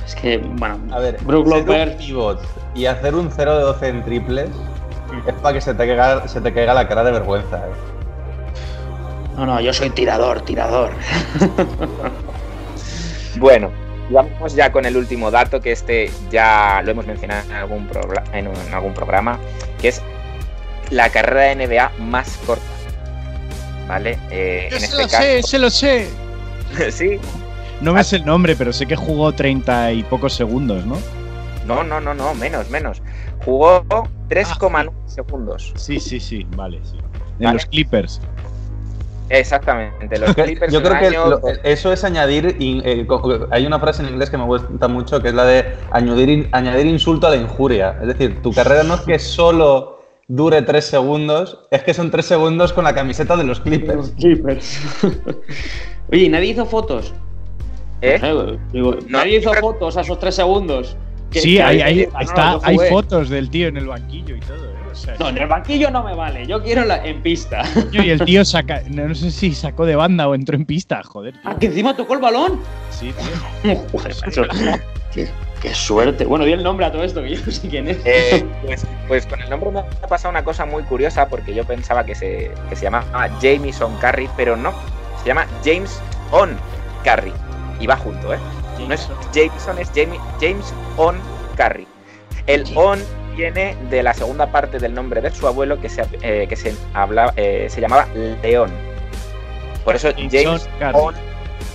B: Es que, bueno,
F: A ver,
B: Brook
F: un pivot y hacer un 0 de 12 en triples es para que se te, caiga, se te caiga la cara de vergüenza. ¿eh?
B: no, no, yo soy tirador, tirador.
G: Bueno, vamos ya con el último dato, que este ya lo hemos mencionado en algún, progr- en un- en algún programa, que es la carrera de NBA más corta. ¿Vale? Eh, en
H: se
G: este
H: lo
G: caso,
H: sé, se lo sé.
G: sí,
H: No me sé el nombre, pero sé que jugó 30 y pocos segundos, ¿no?
G: no, no, no, no, menos, menos. Jugó 3,9 segundos.
H: Sí, sí, sí, vale, sí. En
G: Vale.
H: los Clippers.
G: Exactamente, los Clippers
F: Yo creo que
G: año-
F: lo- eso es añadir. in- eh, hay una frase en inglés que me gusta mucho que es la de añadir, in- añadir insulto a la injuria. Es decir, tu carrera no es que solo dure tres segundos, es que son tres segundos con la camiseta de los Clippers.
B: Clippers. Oye, ¿y nadie hizo fotos?
G: ¿Eh? No,
B: nadie hizo
G: pero-
B: fotos a esos tres segundos. Que-
H: Sí, hay,
B: ah, no,
H: está, hay fotos del tío en el banquillo y todo. ¿eh? O sea,
B: No, en el banquillo no me vale. Yo quiero la- en pista.
H: y el tío saca, no, no sé si sacó de banda o entró en pista, joder. tío.
B: Ah, que encima tocó el balón.
H: Sí, tío.
B: Joder. Qué, suerte. Bueno, di el nombre a todo esto, que yo no sé quién es.
G: Eh, pues, pues con el nombre me ha pasado una cosa muy curiosa porque yo pensaba que se, que se llamaba Jameson Curry, pero no. Se llama James On Curry. Y va junto, ¿eh? No es Jameson, es Jamie- James On Curry. El On viene de la segunda parte del nombre de su abuelo que se, eh, que se, habla, eh, se llamaba León. Por eso
H: Jameson
G: James. On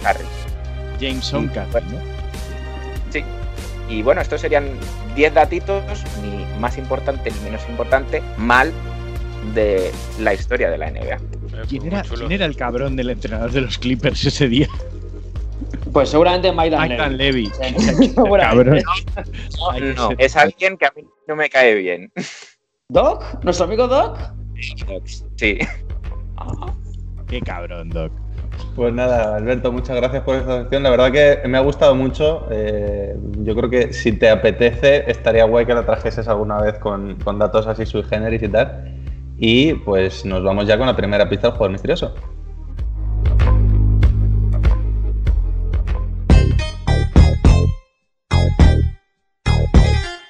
G: Curry.
H: Jameson Curry, ¿no?
G: Sí. Y bueno, estos serían 10 datitos, ni más importante ni menos importante, mal de la historia de la NBA.
H: ¿Quién
I: Muy
H: era,
I: chulo.
H: quién era el cabrón del entrenador de los Clippers ese día?
B: Pues seguramente Mike
H: Mike Dan
B: Levy.
H: Levy.
B: Cabrón.
H: Cabrón.
G: No, es alguien que a mí no me cae bien.
B: ¿Doc? ¿Nuestro amigo Doc?
G: Sí.
H: Qué cabrón, Doc.
F: Pues nada, Alberto, muchas gracias por esta sección. La verdad que me ha gustado mucho. Eh, yo creo que si te apetece, estaría guay que la trajeses alguna vez con, con datos así sui generis y tal. Y pues nos vamos ya con la primera pista del juego misterioso.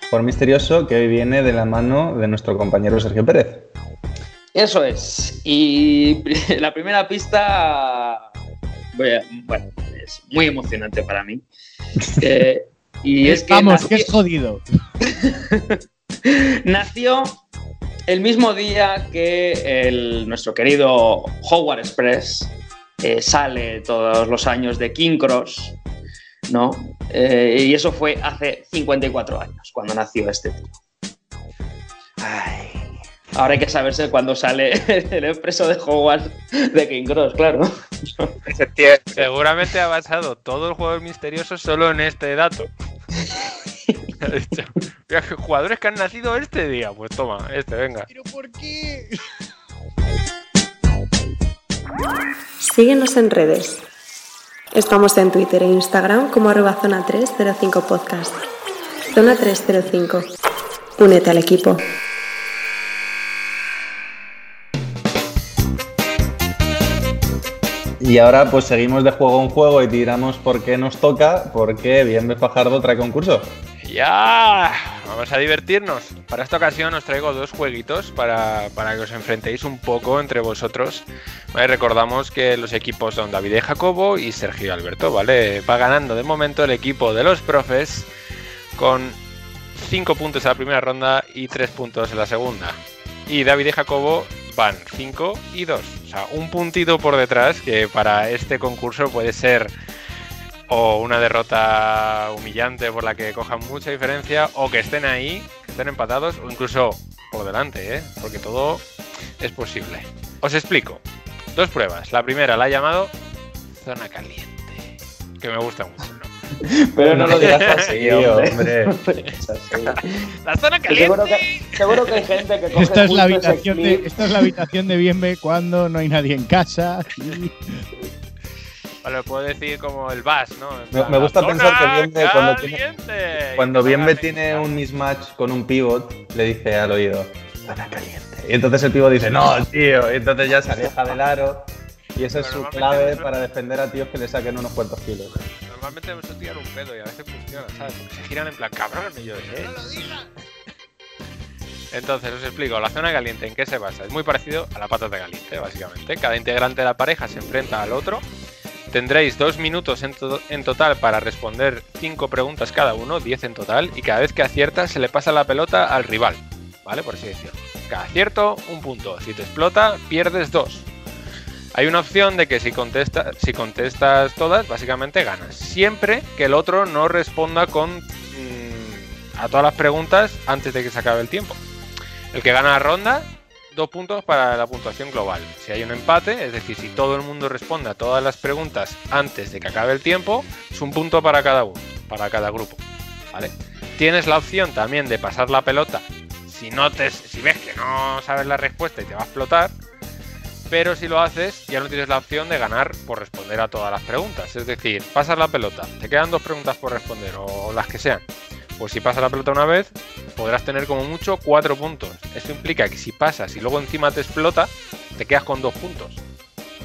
F: Por misterioso que hoy viene de la mano de nuestro compañero Sergio Pérez.
B: Eso es. Y la primera pista. bueno, es muy emocionante para mí. Eh, y es que
H: Vamos,
B: nació-
H: que es jodido.
B: nació el mismo día que el, nuestro querido Howard Express eh, sale todos los años de King Cross, ¿no? Eh, y eso fue hace 54 años, cuando nació este tío. Ahora hay que saberse cuándo sale el expreso de Howard de King Cross, claro.
I: Seguramente ha basado todo el juego misterioso solo en este dato. Ha dicho, Mira, que Jugadores que han nacido este día. Pues toma, este, venga.
H: ¿Pero por qué?
J: Síguenos en redes. Estamos en Twitter e Instagram como arroba zona 305 podcast. Zona 305. Únete al equipo.
F: Y ahora pues seguimos de juego en juego y tiramos por qué nos toca, porque Bienve Fajardo trae concurso.
I: ¡Ya! Vamos a divertirnos. Para esta ocasión os traigo dos jueguitos para, para que os enfrentéis un poco entre vosotros. Recordamos que los equipos son David y Jacobo y Sergio Alberto, ¿vale? Va ganando de momento el equipo de los profes con 5 puntos en la primera ronda y 3 puntos en la segunda. Y David y Jacobo van 5 y 2. O sea, un puntito por detrás que para este concurso puede ser o una derrota humillante por la que cojan mucha diferencia o que estén ahí, que estén empatados o incluso por delante, ¿eh? porque todo es posible. Os explico. Dos pruebas. La primera la he llamado zona caliente, que me gusta mucho.
B: Pero no lo digas así, hombre.
F: hombre.
I: La zona
B: Que Seguro
I: caliente.
B: que, seguro que hay gente que coge
H: Esta es, la habitación de, esta es la habitación de Bienve cuando no hay nadie en casa. y-
I: Vale, puedo decir como el Bass, ¿no?
F: Me- gusta pensar que Bienve cuando tiene-
I: caliente.
F: Cuando Bienve tiene un mismatch con un pivot, le dice al oído, zona caliente. Y entonces el pivot dice, no, tío. Y entonces ya se aleja del aro. Y esa es su clave para defender a tíos que le saquen unos cuantos kilos.
I: Normalmente me suelo tirar un pedo y a veces funciona, ¿sabes? Porque se giran en plan cabrón y yo, ¿eh? Entonces, os explico, la zona caliente, ¿en qué se basa? Es muy parecido a la patata caliente, básicamente. Cada integrante de la pareja se enfrenta al otro. Tendréis dos minutos en, to- en total para responder cinco preguntas cada uno, 10 en total, y cada vez que aciertas se le pasa la pelota al rival, ¿vale? Por así decirlo. Cada acierto, un punto. Si te explota, pierdes dos. Hay una opción de que si, contesta, si contestas todas, básicamente ganas. Siempre que el otro no responda con mm, a todas las preguntas antes de que se acabe el tiempo. El que gana la ronda, dos puntos para la puntuación global. Si hay un empate, es decir, si todo el mundo responde a todas las preguntas antes de que acabe el tiempo, es un punto para cada uno, para cada grupo. Tienes la opción también de pasar la pelota si, no te, si ves que no sabes la respuesta y te va a explotar. Pero si lo haces, ya no tienes la opción de ganar por responder a todas las preguntas. Es decir, pasas la pelota, te quedan dos preguntas por responder o las que sean. Pues si pasas la pelota una vez, podrás tener como mucho cuatro puntos. Eso implica que si pasas y luego encima te explota, te quedas con dos puntos.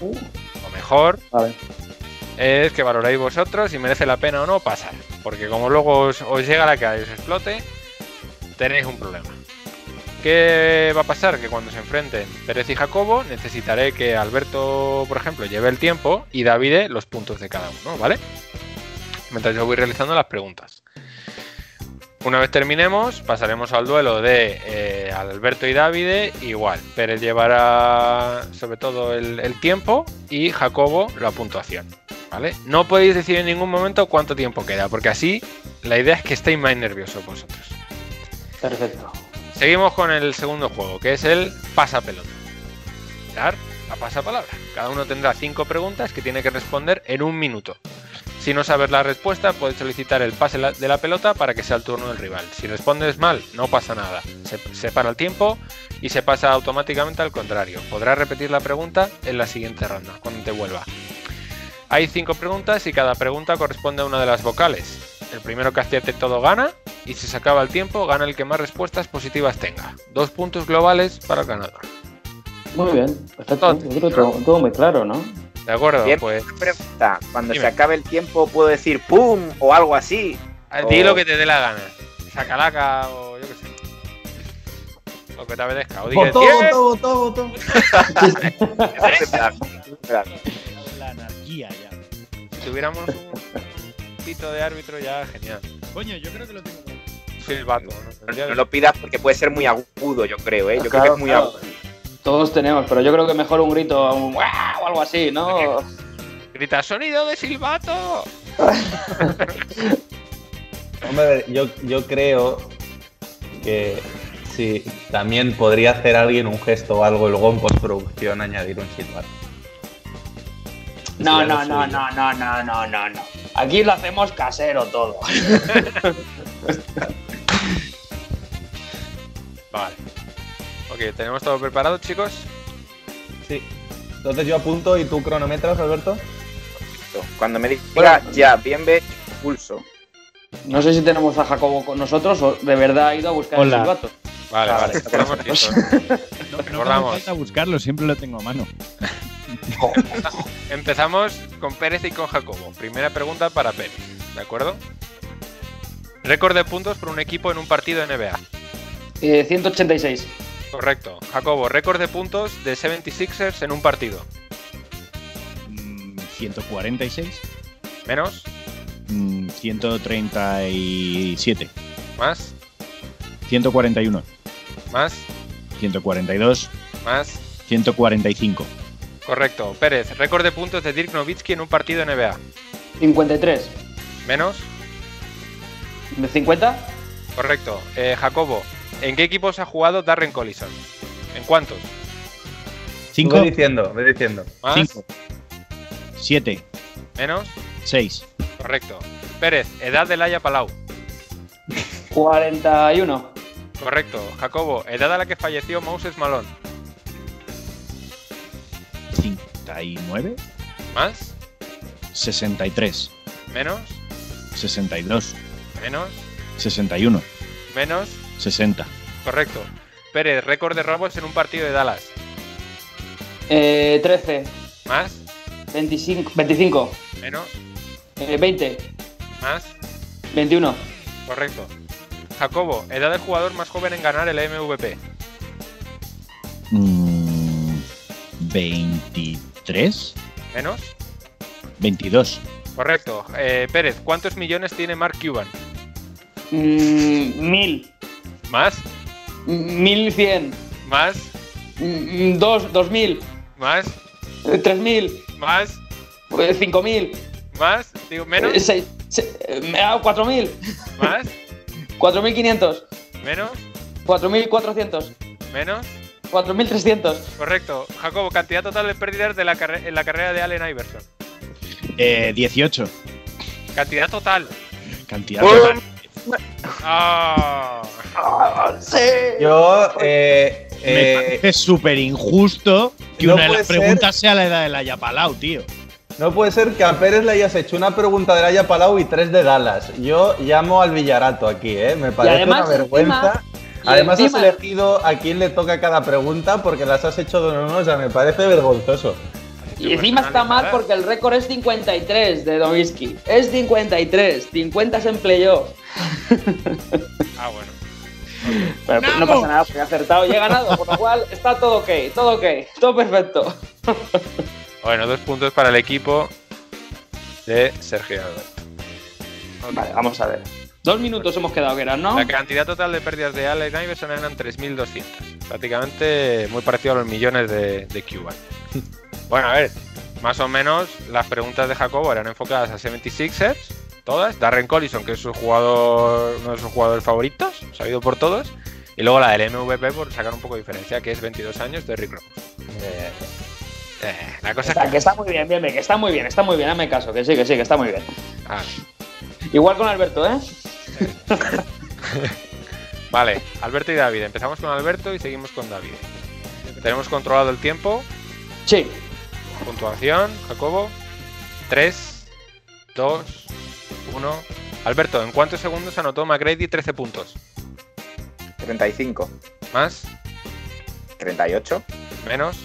I: O mejor
B: Vale.
I: es que valoréis vosotros si merece la pena o no pasar. Porque como luego os, os llega la cara y os explote, tenéis un problema. ¿Qué va a pasar? Que cuando se enfrenten Pérez y Jacobo, necesitaré que Alberto, por ejemplo, lleve el tiempo y Davide los puntos de cada uno, ¿vale? Mientras yo voy realizando las preguntas. Una vez terminemos, pasaremos al duelo de eh, Alberto y Davide. Igual, Pérez llevará sobre todo el, el tiempo y Jacobo la puntuación. ¿Vale? No podéis decir en ningún momento cuánto tiempo queda, porque así la idea es que estéis más nerviosos vosotros.
B: Perfecto.
I: Seguimos con el segundo juego, que es el pasapelota. Dar a pasapalabra. Cada uno tendrá cinco preguntas que tiene que responder en un minuto. Si no sabes la respuesta, puedes solicitar el pase de la pelota para que sea el turno del rival. Si respondes mal, no pasa nada. Se para el tiempo y se pasa automáticamente al contrario. Podrás repetir la pregunta en la siguiente ronda, cuando te vuelva. Hay cinco preguntas y cada pregunta corresponde a una de las vocales. El primero que acierte todo gana y si se acaba el tiempo gana el que más respuestas positivas tenga. Dos puntos globales para el ganador.
B: Muy bien. Creo que todo, todo muy claro, ¿no?
I: ¿De acuerdo?
G: Bien,
I: Pues
G: pregunta. Cuando
I: Dime.
G: se acabe el tiempo, ¿puedo decir pum o algo así?
I: di
G: o-
I: lo que te dé la gana. Sacalaca o yo qué sé. Lo que te apetezca. O di que
F: Votó,
I: "Tiempo".
F: votó, votó, votó.
H: La anarquía ya.
I: Si tuviéramos un pito de árbitro ya genial.
H: Coño, yo creo que lo tengo.
I: Silbato. ¿no?
G: No lo pidas porque puede ser muy agudo, yo creo, ¿eh? Yo creo que es muy
B: claro.
G: agudo.
B: Todos tenemos, pero yo creo que mejor un grito, un ¡guau! o algo así, ¿no?
I: Grita sonido de silbato.
F: Hombre, yo, yo creo que sí, también podría hacer alguien un gesto o algo, y luego en postproducción añadir un silbato.
B: No, no, no, no, no, no, no, no, no. Aquí lo hacemos casero todo.
I: Vale. Ok, ¿tenemos todo preparado, chicos?
F: Sí. Entonces yo apunto y tú cronometras, Alberto.
G: Cuando me diga
B: Bueno.
G: ya, bien ve, pulso.
B: No sé si tenemos a Jacobo con nosotros o de verdad ha ido a buscar
H: Hola.
B: el silbato.
I: Vale,
B: Ah,
I: vale.
B: vale,
I: Estamos listos.
H: No, no me falta buscarlo, siempre lo tengo a mano.
I: Empezamos con Pérez y con Jacobo. Primera pregunta para Pérez, ¿de acuerdo? Récord de puntos por un equipo en un partido NBA.
B: Eh, 186.
I: Correcto. Jacobo, récord de puntos de 76ers en un partido.
H: Mm, 146.
I: Menos,
H: mm, 137.
I: más,
H: 141.
I: más,
H: 142.
I: más.
H: 145.
I: Correcto. Pérez, récord de puntos de Dirk Nowitzki en un partido NBA.
B: 53.
I: Menos,
B: ¿De 50?
I: correcto. Eh, Jacobo, ¿en qué equipos ha jugado Darren Collison? ¿En cuántos?
H: 5.
F: Ve diciendo, ve diciendo.
I: Más,
H: 5. 7.
I: menos,
H: 6.
I: correcto. Pérez, edad de Laia Palau.
B: 41.
I: Correcto. Jacobo, edad a la que falleció Moses Malone.
H: 59.
I: Más,
H: 63.
I: menos,
H: 62.
I: menos,
H: 61.
I: menos.
H: 60.
I: Correcto. Pérez, récord de robos en un partido de Dallas.
B: Eh, 13.
I: Más,
B: 25. 25.
I: menos,
B: Eh, 20.
I: más.
B: 21.
I: Correcto. Jacobo, edad del jugador más joven en ganar el MVP.
H: Mm, 23.
I: Menos.
H: 22.
I: Correcto. Eh, Pérez, ¿cuántos millones tiene Mark Cuban?
B: Mm, 1000.
I: Más,
B: 1100.
I: más,
B: Mm, 2, 2000.
I: más,
B: eh, 3000.
I: más,
B: eh, 5000.
I: más. Digo, menos,
B: eh, seis- se- eh, ah, 4000.
I: más,
B: 4500.
I: menos,
B: 4400.
I: menos.
B: 4300.
I: Correcto. Jacobo, cantidad total de pérdidas de la en la carrera de Allen Iverson.
H: Eh, 18.
I: Cantidad total.
H: Cantidad total.
I: Ah.
F: Yo, eh,
H: Me
F: eh,
H: parece súper injusto que
F: no
H: una de
F: puede
H: las
F: ser-
H: preguntas sea la edad de la Yapalau, tío.
F: no puede ser que a Pérez le hayas hecho una pregunta de Laia Palau y tres de Dallas. Yo llamo al Villarato aquí, ¿eh? Me parece
B: además,
F: una vergüenza. Además
B: encima-
F: has elegido a quién le toca cada pregunta porque las has hecho de uno, o sea, me parece vergonzoso.
B: Y encima está mal porque el récord es 53 de Nowitzki. Es 53. 50 se empleó.
I: Ah, bueno.
B: Pero pues, no pasa nada, porque he acertado y he ganado. Por lo cual está todo ok, todo ok, todo perfecto.
I: Bueno, dos puntos para el equipo de Sergio Alberto.
B: Vale, vamos a ver. Dos minutos hemos quedado que eran, ¿no?
I: La cantidad total de pérdidas de Allen Iverson eran 3.200. Prácticamente muy parecido a los millones de, de Cuban. Bueno, a ver, más o menos las preguntas de Jacobo eran enfocadas a 76ers, todas. Darren Collison, que es su jugador, uno de sus jugadores favoritos, sabido por todos. Y luego la del MVP por sacar un poco de diferencia, que es 22 años de Rick Rose.
F: Eh,
I: Eh, la cosa
B: Está,
I: es
B: que
I: que...
B: está muy bien, bien, bien, que está muy bien, está muy bien, hazme caso, que sí, que sí, que está muy bien.
I: Ah,
B: Igual con Alberto, ¿eh?
I: Vale, Alberto y David. Empezamos con Alberto y seguimos con David. Tenemos controlado el tiempo.
B: Sí.
I: Puntuación, Jacobo. 3, 2, 1. Alberto, ¿en cuántos segundos anotó McGrady 13 puntos?
G: 35,
I: ¿Más?
G: 38,
I: ¿Menos?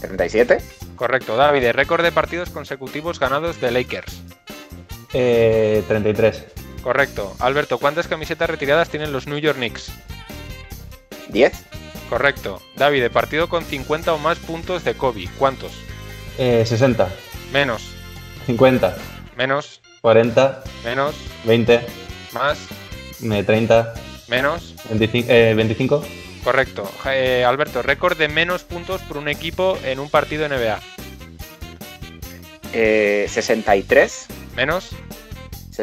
G: 37,
I: Correcto, David. el Récord de partidos consecutivos ganados de Lakers.
F: eh, 33.
I: Correcto. Alberto, ¿cuántas camisetas retiradas tienen los New York Knicks?
G: 10,
I: Correcto. David, de partido con 50 o más puntos de Kobe. ¿Cuántos?
F: Eh, 60.
I: Menos.
F: 50.
I: Menos.
F: 40.
I: Menos.
F: 20.
I: Más.
F: eh, 30.
I: Menos.
F: 25. eh, 25.
I: Correcto. Eh, Alberto, récord de menos puntos por un equipo en un partido NBA.
G: eh, 63,
I: Menos.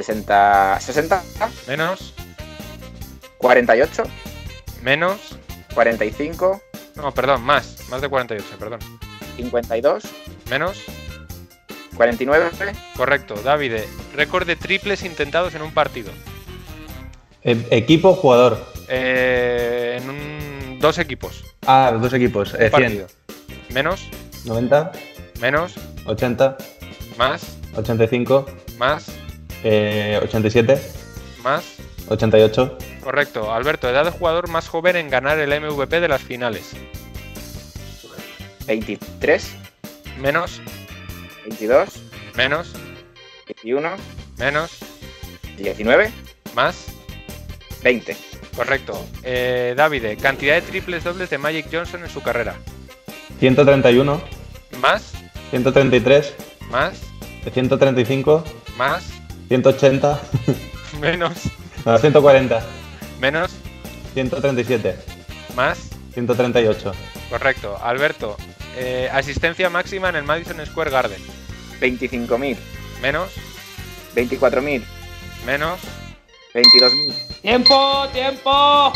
G: 60, 60,
I: Menos.
G: 48,
I: Menos.
G: 45,
I: No, perdón, más. Más de 48, perdón.
G: 52,
I: Menos.
G: 49,
I: Correcto. David, récord de triples intentados en un partido.
F: Eh, equipo, jugador.
I: Eh, en un dos equipos.
F: Ah, dos equipos.
I: Un
F: Eh, 100,
I: partido. Menos,
F: 90,
I: menos,
F: 80,
I: más,
F: 85,
I: más,
F: eh, 87,
I: más.
F: 88,
I: Correcto. Alberto, edad de jugador más joven en ganar el MVP de las finales.
G: 23,
I: Menos,
G: 22,
I: menos,
G: 21,
I: menos,
G: 19,
I: más.
G: 20.
I: Correcto. Eh, Davide, cantidad de triples dobles de Magic Johnson en su carrera.
F: 131,
I: Más,
F: 133,
I: más,
F: 135,
I: más,
F: 180,
I: menos,
F: no, 140,
I: menos,
F: 137,
I: más.
F: 138,
I: Correcto. Alberto, eh, asistencia máxima en el Madison Square Garden.
G: 25.000,
I: Menos,
G: 24.000,
I: menos.
G: 22.000.
B: ¡Tiempo! ¡Tiempo!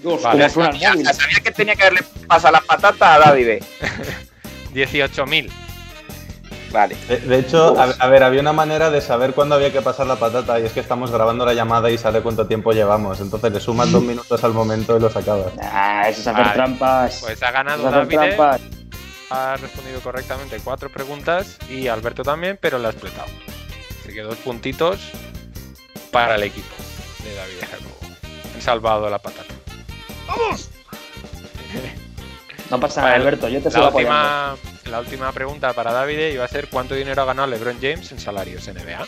B: Dios,
I: Vale.
G: sabía que tenía que darle pasado la patata a David.
I: 18.000.
G: Vale.
F: De, de hecho, a, a ver, había una manera de saber cuándo había que pasar la patata y es que estamos grabando la llamada y sale cuánto tiempo llevamos. Entonces le sumas dos minutos al momento y lo sacabas.
B: Ah, eso es hacer
I: Vale.
B: trampas.
I: Pues ha ganado
B: es hacer
I: Davide.
B: trampas.
I: Ha respondido correctamente cuatro preguntas y Alberto también, pero la ha expletado. Así que dos puntitos para el equipo de David Jacobo. Han salvado la patata.
B: No pasa nada,
I: Vale,
B: Alberto, yo te
I: La
B: sigo apoyando.
I: La última pregunta para David iba a ser cuánto dinero ha ganado LeBron James en salarios NBA,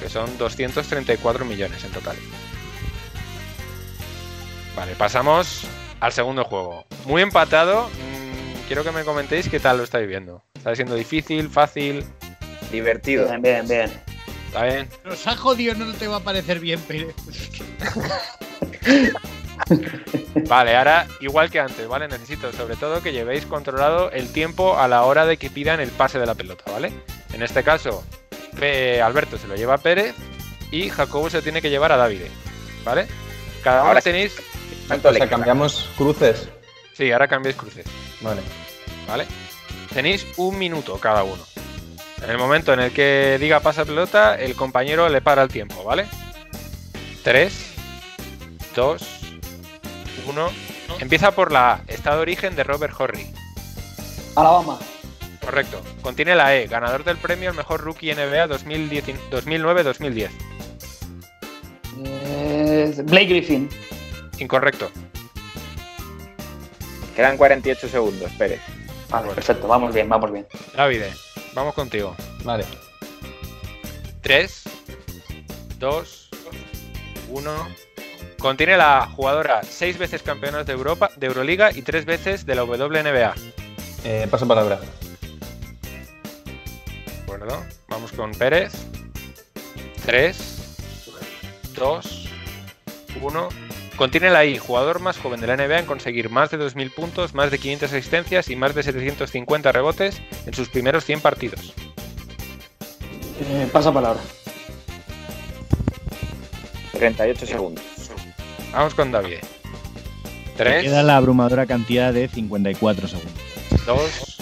I: que son 234 millones en total. Vale, pasamos al segundo juego. Muy empatado. mm, quiero que me comentéis qué tal lo estáis viendo. ¿Está siendo difícil, fácil?
G: Divertido.
B: Bien, bien, bien.
I: ¿Está bien?
H: Nos ha jodido, no te va a parecer bien, Pérez.
I: Vale, ahora igual que antes, ¿vale? Necesito sobre todo que llevéis controlado el tiempo a la hora de que pidan el pase de la pelota, ¿vale? En este caso, Alberto se lo lleva a Pérez y Jacobo se tiene que llevar a David, ¿vale? Cada uno
G: Ahora
I: tenéis...
G: ¿Cuánto
F: O sea, cambiamos cruces.
I: Sí, ahora cambiáis cruces,
F: Vale.
I: ¿vale? Tenéis un minuto cada uno. En el momento en el que diga pasa pelota, el compañero le para el tiempo, ¿vale? 3, 2, 1. Empieza por la A, estado de origen de Robert Horry.
B: Alabama.
I: Correcto. Contiene la E, ganador del premio al mejor rookie NBA 2010 2009-2010.
B: Eh, Blake Griffin.
I: Incorrecto.
G: Quedan 48 segundos, Pérez.
B: Vale, perfecto, vamos bien, vamos bien.
I: Davide, vamos contigo.
F: Vale.
I: 3, 2, 1. Contiene la jugadora 6 veces campeona de Europa, de Euroliga y 3 veces de la WNBA.
F: Eh, paso palabra.
I: ¿De acuerdo? Vamos con Pérez. 3, 2, 1. Contiene la I, jugador más joven de la NBA en conseguir más de 2.000 puntos, más de 500 asistencias y más de 750 rebotes en sus primeros 100 partidos.
B: Eh, pasa palabra.
G: 38 segundos.
I: Vamos con David.
H: Te
I: 3,
H: Queda la abrumadora cantidad de 54 segundos.
I: 2,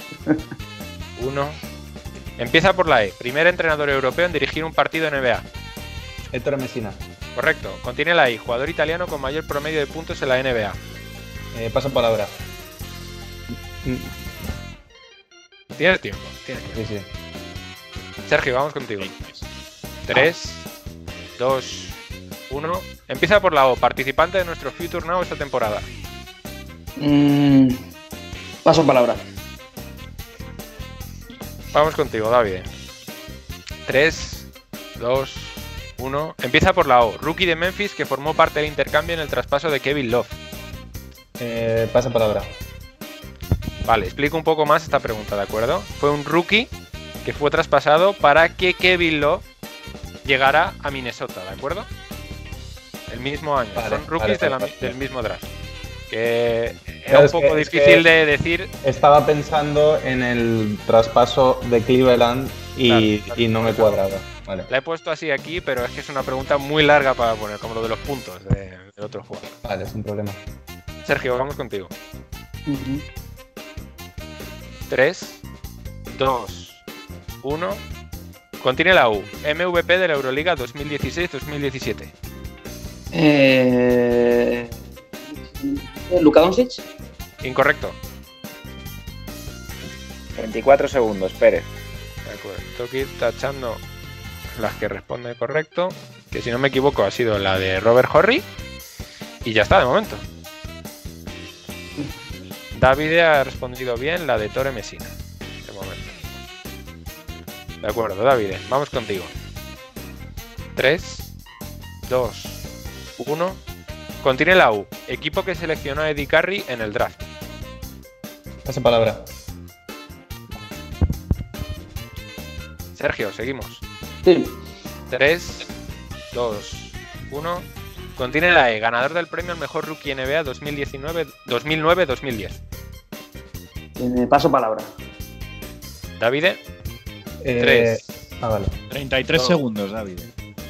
I: 1. Empieza por la E. Primer entrenador europeo en dirigir un partido NBA.
F: Héctor Messina.
I: Correcto. Contiene la I. Jugador italiano con mayor promedio de puntos en la NBA.
F: Eh, paso palabra.
I: Tienes tiempo. Tienes tiempo.
F: Sí, sí.
I: Sergio, vamos contigo. 3, 2, 1. Empieza por la O. Participante de nuestro Future Now esta temporada.
B: Mm, paso palabra.
I: Vamos contigo, David. 3, 2, 1. Empieza por la O. Rookie de Memphis que formó parte del intercambio en el traspaso de Kevin Love.
F: Eh, paso palabra.
I: Vale, explico un poco más esta pregunta, ¿de acuerdo? Fue un rookie que fue traspasado para que Kevin Love llegara a Minnesota, ¿de acuerdo? El mismo año.
F: Vale,
I: Son rookies
F: vale,
I: de la-
F: vale.
I: del mismo draft. Que era un
F: es que-
I: poco
F: es
I: difícil de decir.
F: Estaba pensando en el traspaso de Cleveland y,
I: Claro, claro,
F: y no me cuadraba. Vale.
I: La he puesto así aquí, pero es que es una pregunta muy larga para poner, como lo de los puntos de- del otro jugador.
F: Vale, sin problema.
I: Sergio, vamos contigo. 3, 2, 1. Contiene la U. MVP de la Euroliga 2016-2017.
B: Eh, Luka Doncic.
I: Incorrecto.
G: 24 segundos, Pérez.
I: De acuerdo. Tengo que ir tachando las que responden correcto. Que si no me equivoco ha sido la de Robert Horry. Y ya está, de momento. David ha respondido bien la de Tore Messina. De momento. De acuerdo, David. Vamos contigo. 3, 2, 1. Contiene la U. Equipo que seleccionó a Eddie Carey en el draft.
F: Esa palabra.
I: Sergio, seguimos.
B: Sí.
I: 3, 2, 1. Contiene la E, ganador del premio al mejor rookie NBA 2019-2010.
B: Eh, paso palabra.
I: Davide,
F: Eh,
I: Tres.
F: Ah, vale.
H: 33
I: No.
H: segundos, David.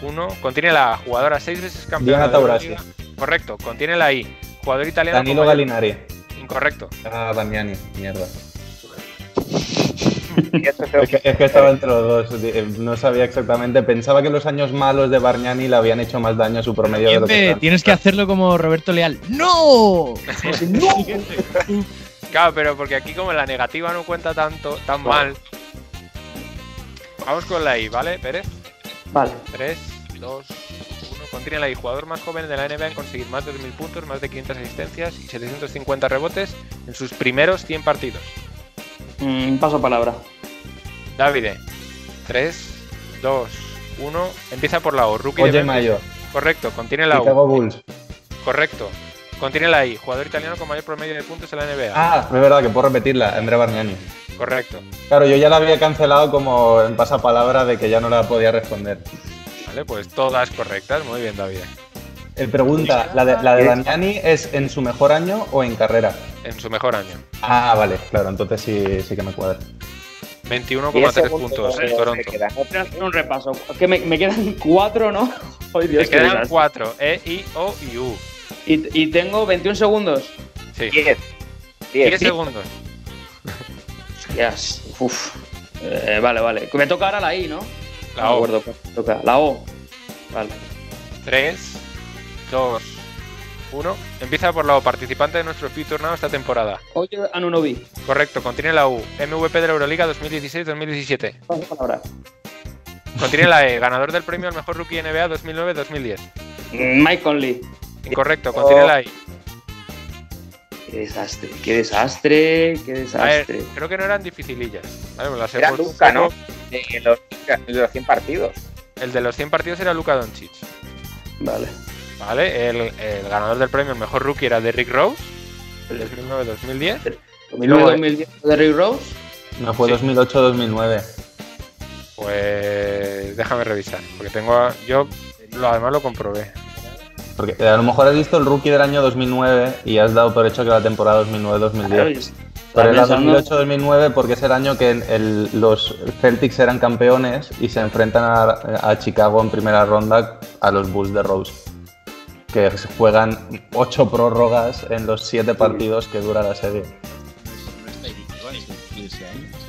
I: 1. Contiene la A, jugadora 6 veces campeona.
F: Diana
I: de. Liga. Correcto. Contiene la I, jugador italiano.
F: Danilo Galinari.
I: Incorrecto.
F: Ah, Damiani. Mierda.
G: Y esto se-
F: Es que, es que estaba entre los dos. eh, No sabía exactamente. Pensaba que los años malos de Bargnani le habían hecho más daño a su promedio de lo que
H: tienes que hacerlo como Roberto Leal. ¡No!
I: Claro, pero porque aquí como la negativa no cuenta tanto, tan mal. Vamos con la I, ¿vale, Pérez?
B: Vale.
I: 3, 2, 1. Contiene la I, jugador más joven de la NBA en conseguir más de 2.000 puntos, más de 500 asistencias y 750 rebotes en sus primeros 100 partidos.
B: Mm, paso palabra.
I: Davide, 3, 2, 1. Empieza por la O. Rookie de
F: Oye,
I: Memphis.
F: Mayo.
I: Correcto, contiene la
F: Chicago
I: U.
F: Bulls.
I: Correcto. Contiene la I, jugador italiano con mayor promedio de puntos en la NBA.
F: Ah, es verdad que puedo repetirla. Andrea Bargnani.
I: Correcto.
F: Claro, yo ya la había cancelado como en pasapalabra de que ya no la podía responder.
I: Vale, pues todas correctas. Muy bien, David.
F: Él pregunta, ¿la de, la de Damiani es en su mejor año o en carrera?
I: En su mejor año.
F: Ah, vale, claro, entonces sí, sí que me cuadra.
I: 21,3
G: segundos
I: puntos en
G: se
I: Toronto.
B: Voy a hacer un repaso. Que me, me quedan cuatro, ¿no? Ay, Dios, qué
I: quedan
B: desastre.
I: 4. E, I, O y U.
B: Y, y tengo 21 segundos.
I: Sí.
G: 10.
I: 10
G: 10.
I: segundos.
B: Hostias. Uf. Eh, vale, vale. Me toca ahora la I, ¿no?
I: La
B: No me
I: O.
B: acuerdo me toca. La O. Vale.
I: 3, 2, 1. Empieza por la O. Participante de nuestro Future Now esta temporada.
B: Oye, Anunobi.
I: Correcto. Contiene la U. MVP de la Euroliga 2016-2017.
B: Paso palabra.
I: Contiene la E. Ganador del premio al mejor rookie NBA 2009-2010.
B: Mm, Mike Conley.
I: Incorrecto. Contiene la I.
B: Qué desastre, qué desastre, qué
I: A ver,
B: desastre.
I: creo que no eran dificilillas. Vale, me las he
G: Era Luca, ¿no?
I: poco.
G: De los, de los 100 partidos.
I: El de los 100 partidos era Luka Doncic.
B: Vale.
I: ¿Vale? El, el ganador del premio, el mejor rookie, era Derrick Rose. El 2009-2010.
B: 2009-2010 de Rick Rose.
F: No, fue
I: Sí.
F: 2008-2009.
I: Pues déjame revisar, porque tengo a- yo lo, además lo comprobé.
F: Porque a lo mejor has visto el rookie del año 2009 y has dado por hecho que la temporada 2009-2010.
B: Claro, y estaba
F: Pero era
B: pensando-
F: 2008-2009 porque es el año que el- los Celtics eran campeones y se enfrentan a, a Chicago en primera ronda a los Bulls de Rose. Que juegan ocho prórrogas en los siete partidos que dura la serie.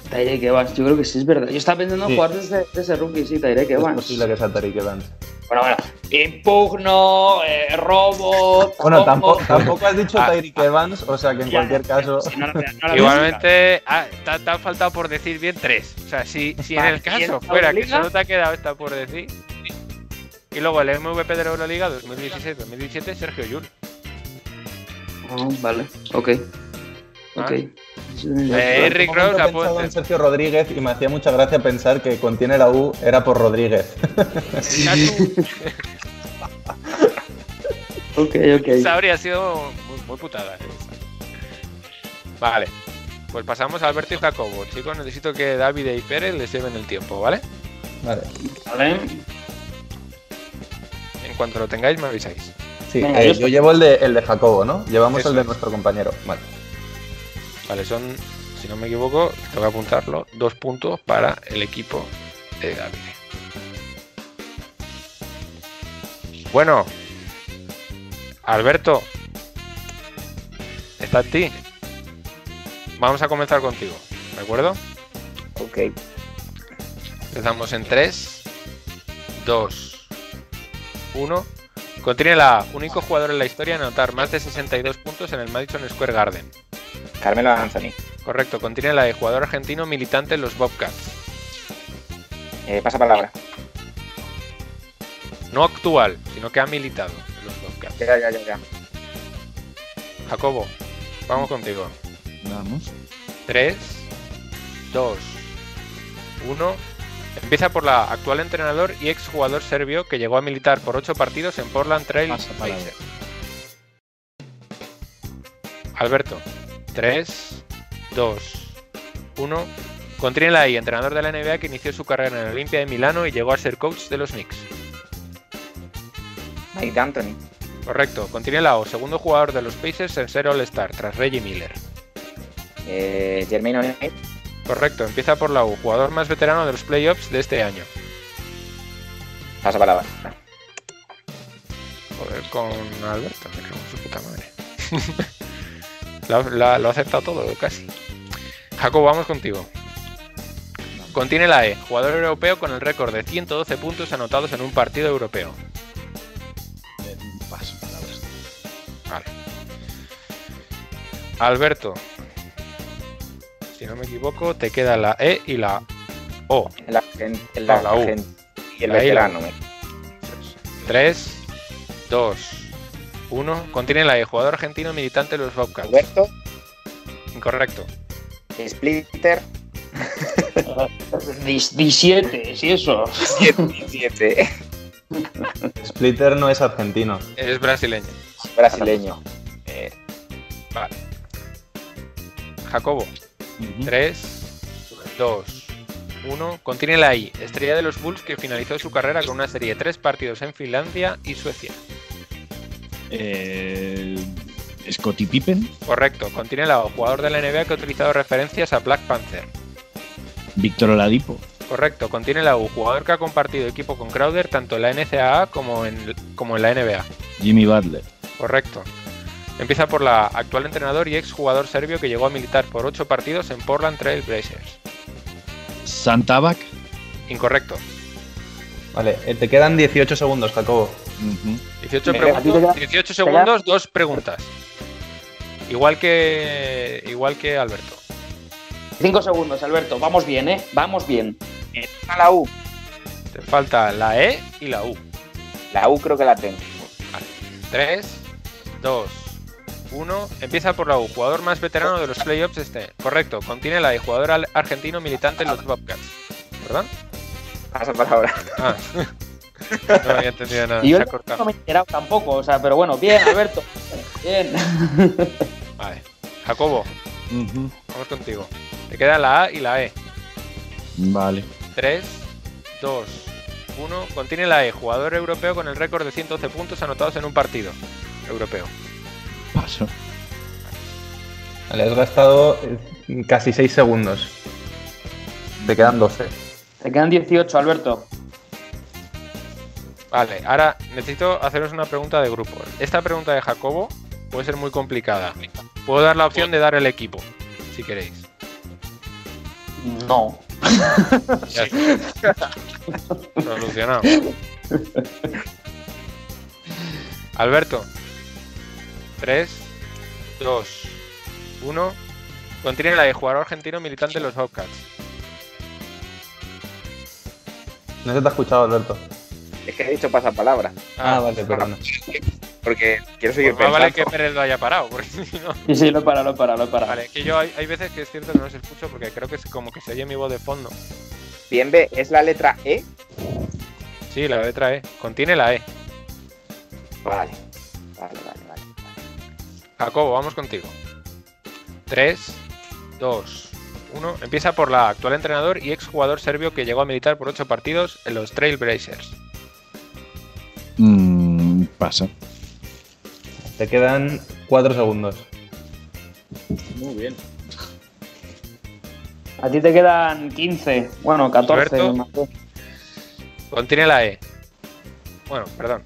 B: Tyreke Evans, yo creo que sí es verdad. Yo estaba pensando en
F: Sí.
B: jugar desde, desde ese rookie, sí, Tyreke
F: Es
B: Evans.
F: posible que sea Tariq Evans.
B: Bueno, bueno. Impugno, eh, robo.
F: Bueno,
B: tampoco-
F: tampoco, tampoco has dicho
I: Ah.
F: Tyreek Evans, o sea que en
B: Ya,
F: cualquier caso.
B: No no
I: Igualmente, ah, te, te han faltado por decir bien tres. O sea, si, si en el
B: Vale, ¿y en
I: caso fuera que solo te ha quedado esta por decir. Y luego el MVP de la Euroliga 2016-2017, Sergio Yul.
B: Ah, vale, ok. Ok.
I: Eh, Rick
F: pensado en
I: hacer.
F: Sergio Rodríguez y me hacía mucha gracia pensar que contiene la U era por Rodríguez.
B: Ok, ok.
I: Esa habría sido muy, muy putada. esa. Vale. Pues pasamos a Alberto y Jacobo. Chicos, necesito que David y Pérez les lleven el tiempo, ¿vale?
F: Vale.
B: Vale.
I: En cuanto lo tengáis, me avisáis.
F: Sí,
B: Venga,
F: eh,
B: yo
F: yo llevo el de, el de Jacobo, ¿no? Llevamos
I: Eso
F: el de
I: es.
F: nuestro compañero. Vale.
I: Vale, son, si no me equivoco, tengo que apuntarlo, dos puntos para el equipo de David. Bueno, Alberto, está en ti. Vamos a comenzar contigo, ¿de acuerdo?
G: Ok.
I: Empezamos en 3, 2, 1. Contiene la único jugador en la historia en anotar más de 62 puntos en el Madison Square Garden.
G: Carmelo Anthony.
I: Correcto, contiene la E, jugador argentino militante en los Bobcats.
G: Eh, pasa palabra.
I: No actual, sino que ha militado en los Bobcats.
G: Ya, ya, ya, ya.
I: Jacobo, vamos contigo.
H: Vamos.
I: 3, 2, 1. Empieza por la actual entrenador y exjugador serbio que llegó a militar por 8 partidos en Portland Trail
H: Pasa palabra.
I: Blazers. Alberto, 3, 2, 1. Contiene la I, entrenador de la NBA que inició su carrera en el Olimpia de Milano y llegó a ser coach de los Knicks.
G: Mike Anthony.
I: Correcto. Contiene la O, segundo jugador de los Pacers en ser All-Star, tras Reggie Miller.
G: Eh, Jermaine O'Neal.
I: Correcto. Empieza por la U, jugador más veterano de los playoffs de este año.
G: Pasa palabra.
I: Joder, con Alberto, me cago en su puta madre. La- la- lo ha aceptado todo, casi. Jacob, vamos contigo. Contiene la E, jugador europeo con el récord de 112 puntos anotados en un partido europeo.
H: Paso palabras.
I: Vale. Alberto. Si no me equivoco, te queda la E y la O.
G: El, argen- el
I: No, la U.
G: y el
I: La la
G: veterano. me-
I: 3, 2, 1. Contiene la E, jugador argentino militante de los Bobcats.
G: Alberto.
I: Incorrecto.
G: Splitter.
B: 17, si eso.
G: 17.
F: Splitter no es argentino.
I: Es brasileño.
G: Brasileño. Eh,
I: Vale. Jacobo. 3, 2, 1. Contiene la I, estrella de los Bulls que finalizó su carrera con una serie de 3 partidos en Finlandia y Suecia.
H: Eh, Scottie Pippen,
I: Correcto. Contiene la O, jugador de la NBA que ha utilizado referencias a Black Panther.
H: Víctor Oladipo,
I: Correcto. Contiene la U, jugador que ha compartido equipo con Crowder tanto en la NCAA como en, como en la NBA.
H: Jimmy Butler,
I: Correcto. Empieza por la actual entrenador y ex jugador serbio que llegó a militar por 8 partidos en Portland Trail Blazers.
H: Santabak,
I: Incorrecto.
F: Vale, eh, te quedan 18 segundos, Jacobo.
I: 18,
G: Venga,
B: a ti te
I: preguntas,
B: queda-
I: 18 segundos, dos preguntas. Igual que igual que Alberto.
B: 5 segundos, Alberto. Vamos bien, ¿eh? Vamos bien.
G: a la U.
I: Te falta la E y la U.
G: La U creo que la tengo.
I: 3, 2, 1. Empieza por la U. Jugador más veterano de los playoffs este. Correcto. Contiene la E. Jugador argentino militante en los Bobcats. ¿Verdad?
G: Pasa palabra.
I: Ah. no había entendido nada.
B: Y yo
I: Se ha
B: no
I: cortado.
B: me he enterado tampoco, o sea, pero bueno, bien, Alberto. Bien.
I: Vale. Jacobo, vamos contigo. Te queda la A y la E.
H: Vale.
I: 3, 2, 1. Contiene la E. Jugador europeo con el récord de 112 puntos anotados en un partido europeo.
H: Paso.
F: Vale, has gastado eh, casi 6 segundos. Te quedan 12.
B: Te quedan 18, Alberto.
I: Vale, ahora necesito haceros una pregunta de grupo. Esta pregunta de Jacobo puede ser muy complicada. Puedo dar la opción de dar el equipo, si queréis.
B: No.
I: Ya está. Solucionado. Alberto. 3, 2, 1. Contiene la de jugador argentino militante en los Bobcats.
F: No se te ha escuchado, Alberto.
G: Es que he dicho pasapalabra.
F: Ah, vale, perdona.
G: Porque quiero seguir
I: Pues más vale que
G: pensando.
I: Pérez lo haya parado, porque si no.
B: Sí, sí, lo he parado, lo he parado, lo he parado.
I: Vale, que yo hay, hay veces que es cierto que no los escucho porque creo que es como que se oye mi voz de fondo.
G: Bien, B, ¿es la letra E?
I: Sí, la letra E. Contiene la E.
G: Vale. Vale, vale, vale.
I: Jacobo, vamos contigo. 3, 2, 1. Empieza por la actual entrenador y exjugador serbio que llegó a militar por 8 partidos en los Trailblazers.
H: Pasa.
F: Te quedan 4 segundos.
B: Muy bien. A ti te quedan 15. Bueno, 14.
I: Alberto.
B: no sé.
I: Contiene la E. Bueno, perdón.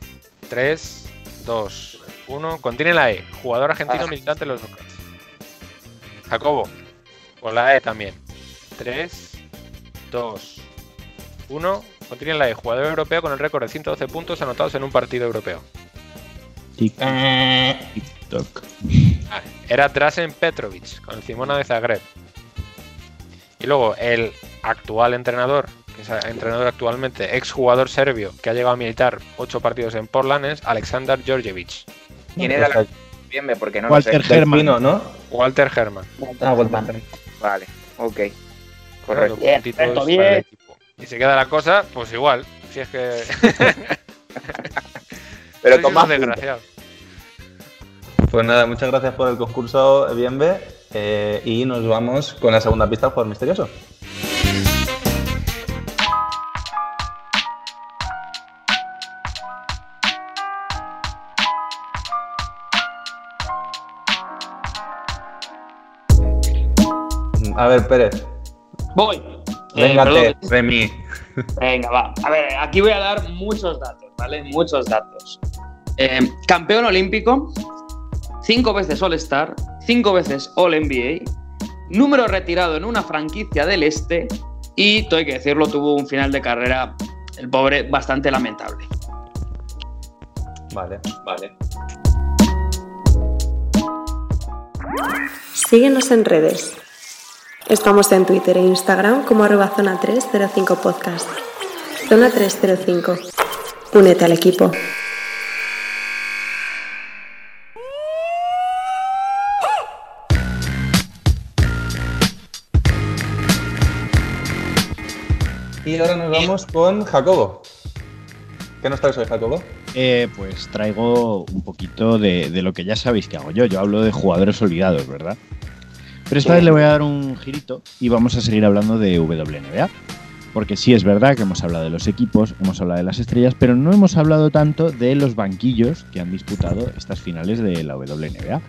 I: 3, 2, 1. Contiene la E. Jugador argentino
G: Ah.
I: militante en los Bobcats. Jacobo. Con la E también. 3, 2, 1. Contiene la E. Jugador europeo con el récord de 112 puntos anotados en un partido europeo.
H: TikTok.
I: Ah, Era Drasen Petrovic con el Simona de Zagreb. Y luego el actual entrenador, que es entrenador actualmente, exjugador serbio, que ha llegado a militar ocho partidos en Portland, es Aleksandar Georgievich.
G: ¿Quién era la... Bien, porque no lo
H: Walter
G: sé.
H: Herman.
F: Delfino, ¿no?
I: Walter Herman.
F: Ah, Walter.
G: Vale, ok.
I: Correcto.
B: Bien, bien.
I: Y se queda la cosa, pues igual. Si es que.
G: Pero
I: Sois
G: toma
I: unos desgraciados.
F: Pues nada, muchas gracias por el concurso, Bienve. eh, y nos vamos con la segunda pista, jugador misterioso. A ver, Pérez,
B: Voy. Eh,
F: véngate,
B: perdón.
F: Remy.
B: Venga, va. A ver, aquí voy a dar muchos datos, ¿vale? Muchos datos. Eh, campeón olímpico, cinco veces All-Star, cinco veces All-NBA, número retirado en una franquicia del Este y, todo hay que decirlo, tuvo un final de carrera, el pobre, bastante lamentable.
F: Vale, vale.
J: Síguenos en redes. Estamos en Twitter e Instagram como arroba zona 305 podcast. Zona 305. Únete al equipo.
F: Y ahora nos vamos con Jacobo. ¿Qué nos traes hoy, Jacobo?
H: Eh, pues traigo un poquito de, de lo que ya sabéis que hago yo. Yo hablo de jugadores olvidados, ¿verdad? Pero esta vez le voy a dar un girito y vamos a seguir hablando de WNBA. Porque sí es verdad que hemos hablado de los equipos, hemos hablado de las estrellas, pero no hemos hablado tanto de los banquillos que han disputado estas finales de la WNBA.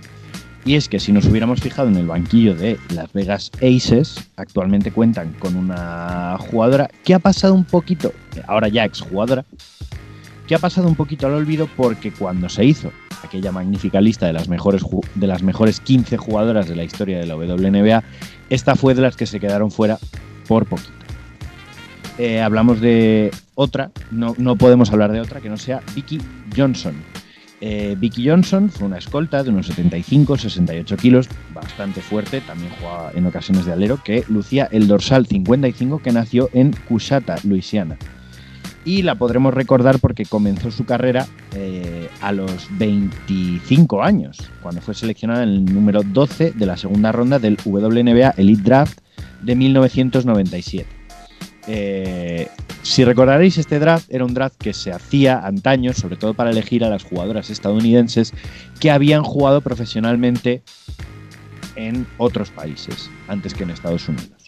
H: Y es que si nos hubiéramos fijado en el banquillo de Las Vegas Aces, actualmente cuentan con una jugadora que ha pasado un poquito, ahora ya exjugadora, que ha pasado un poquito al olvido porque cuando se hizo aquella magnífica lista de las mejores, de las mejores 15 jugadoras de la historia de la WNBA, esta fue de las que se quedaron fuera por poquito. Eh, hablamos de otra, no, no podemos hablar de otra que no sea Vicky Johnson. Eh, Vicky Johnson fue una escolta de unos 75-68 kilos, bastante fuerte, también jugaba en ocasiones de alero, que lucía el dorsal 55 que nació en Cushata, Luisiana y la podremos recordar porque comenzó su carrera eh, a los 25 años, cuando fue seleccionada en el número 12 de la segunda ronda del WNBA Elite Draft de 1997. Eh, si recordaréis, este draft era un draft que se hacía antaño, sobre todo para elegir a las jugadoras estadounidenses que habían jugado profesionalmente en otros países, antes que en Estados Unidos.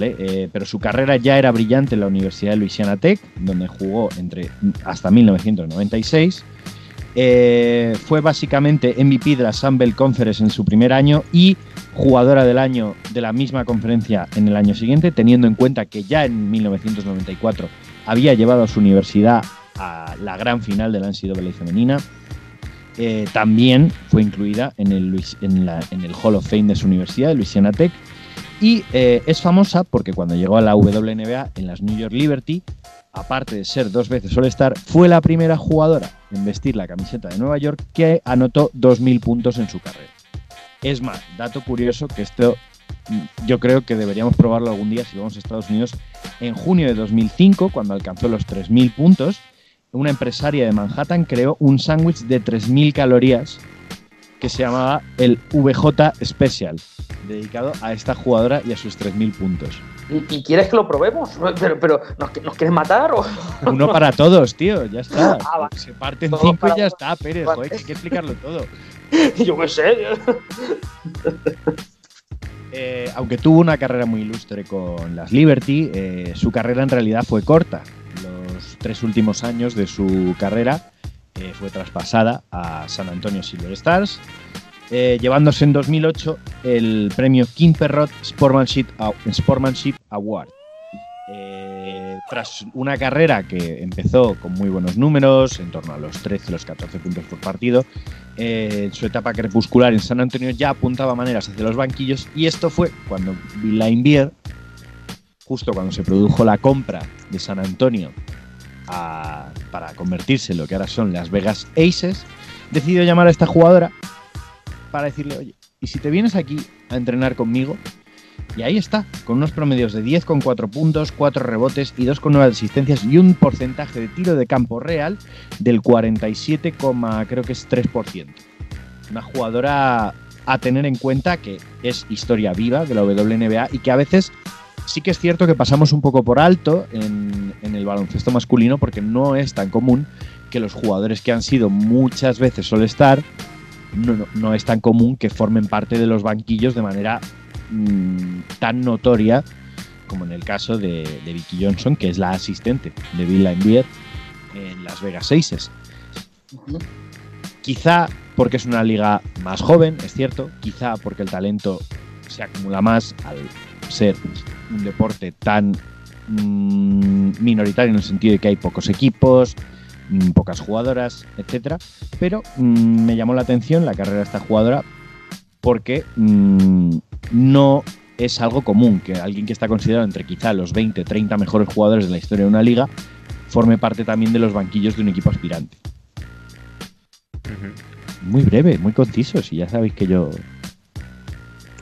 H: Eh, pero su carrera ya era brillante en la Universidad de Louisiana Tech, donde jugó entre, hasta 1996. Eh, fue básicamente MVP de la Sun Belt Conference en su primer año y jugadora del año de la misma conferencia en el año siguiente, teniendo en cuenta que ya en 1994 había llevado a su universidad a la gran final de la NCAA femenina. Eh, también fue incluida en el Hall of Fame de su universidad, de Louisiana Tech, y eh, es famosa porque cuando llegó a la WNBA en las New York Liberty, aparte de ser dos veces All-Star, fue la primera jugadora en vestir la camiseta de Nueva York que anotó 2.000 puntos en su carrera. Es más, dato curioso que esto mm, yo creo que deberíamos probarlo algún día si vamos a Estados Unidos. En junio de 2005, cuando alcanzó los 3.000 puntos, una empresaria de Manhattan creó un sándwich de 3.000 calorías que se llamaba el VJ Special, dedicado a esta jugadora y a sus 3.000 puntos.
B: ¿Y, y quieres que lo probemos? Pero, pero ¿nos, ¿nos quieres matar o...?
H: Uno para todos, tío, ya está.
B: Ah, va.
H: Se parte en
B: Todo
H: cinco y ya está, Pérez,
B: Vale.
H: joder, que hay que explicarlo todo.
B: Yo qué sé.
H: Eh, aunque tuvo una carrera muy ilustre con las Liberty, eh, su carrera en realidad fue corta. Los tres últimos años de su carrera eh, fue traspasada a San Antonio Silver Stars, eh, llevándose en 2008 el premio King Perrot Sportsmanship Award. Eh, tras una carrera que empezó con muy buenos números, en torno a los 13, los 14 puntos por partido, eh, su etapa crepuscular en San Antonio ya apuntaba maneras hacia los banquillos y esto fue cuando Bill justo cuando se produjo la compra de San Antonio para convertirse en lo que ahora son las Vegas Aces, decidido llamar a esta jugadora para decirle, oye, ¿y si te vienes aquí a entrenar conmigo? Y ahí está, con unos promedios de 10,4 puntos, 4 rebotes y 2,9 asistencias y un porcentaje de tiro de campo real del 47, creo que es 3%. Una jugadora a tener en cuenta que es historia viva de la WNBA y que a veces sí que es cierto que pasamos un poco por alto en, en el baloncesto masculino porque no es tan común que los jugadores que han sido muchas veces All-Star no, no, no es tan común que formen parte de los banquillos de manera mm, tan notoria como en el caso de, de, Vicky Johnson, que es la asistente de Bill Laimbeer en Las Vegas Aces. Quizá porque es una liga más joven, es cierto, quizá porque el talento se acumula más al ser un deporte tan mmm, minoritario en el sentido de que hay pocos equipos, mmm, pocas jugadoras, etcétera, pero mmm, me llamó la atención la carrera de esta jugadora porque mm, no es algo común que alguien que está considerado entre quizá los 20, 30 mejores jugadores de la historia de una liga forme parte también de los banquillos de un equipo aspirante. Uh -huh. Muy breve, muy conciso, si ya sabéis que yo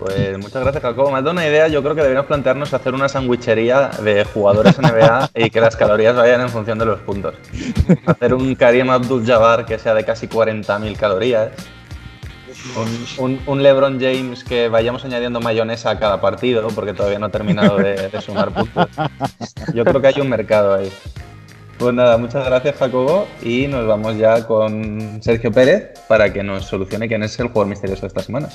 F: pues muchas gracias, Jacobo. Me has dado una idea. Yo creo que deberíamos plantearnos hacer una sandwichería de jugadores NBA y que las calorías vayan en función de los puntos. Hacer un Karim Abdul-Jabbar que sea de casi 40.000 calorías. Un, LeBron James que vayamos añadiendo mayonesa a cada partido porque todavía no ha terminado de, de sumar puntos. Yo creo que hay un mercado ahí. Pues nada, muchas gracias Jacobo y nos vamos ya con Sergio Pérez para que nos solucione quién es el jugador misterioso de esta semana.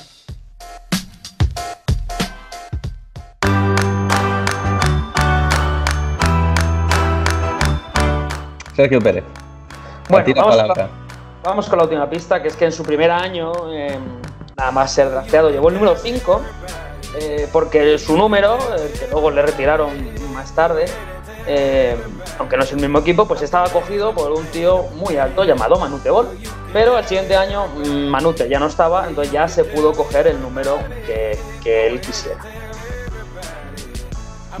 F: Sergio Pérez.
B: Bueno, vamos, con la, vamos, con la, última pista, que es que en su primer año, eh, nada más ser drafteado, llevó el número 5, eh, porque su número, eh, que luego le retiraron más tarde, eh, aunque no es el mismo equipo, pues estaba cogido por un tío muy alto llamado Manute Bol. Pero al siguiente año mm, Manute ya no estaba, entonces ya se pudo coger el número que, que él quisiera.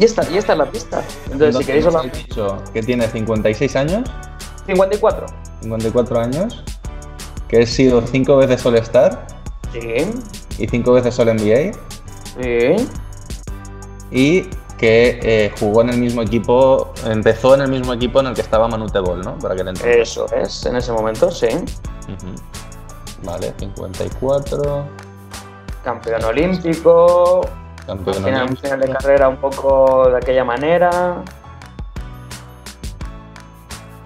B: Y esta, y esta es la pista. Entonces, si queréis
F: hablar. dicho que tiene 56 años.
B: 54.
F: 54 años. Que he sido 5 veces All-Star.
B: Sí.
F: Y 5 veces All-NBA.
B: Sí.
F: Y que eh, jugó en el mismo equipo, empezó en el mismo equipo en el que estaba Manute Bol, ¿no? Para que le
B: Eso es, en ese momento, sí.
F: Uh -huh. Vale, 54.
B: Campeón olímpico, Tiene un final de carrera un poco de aquella manera.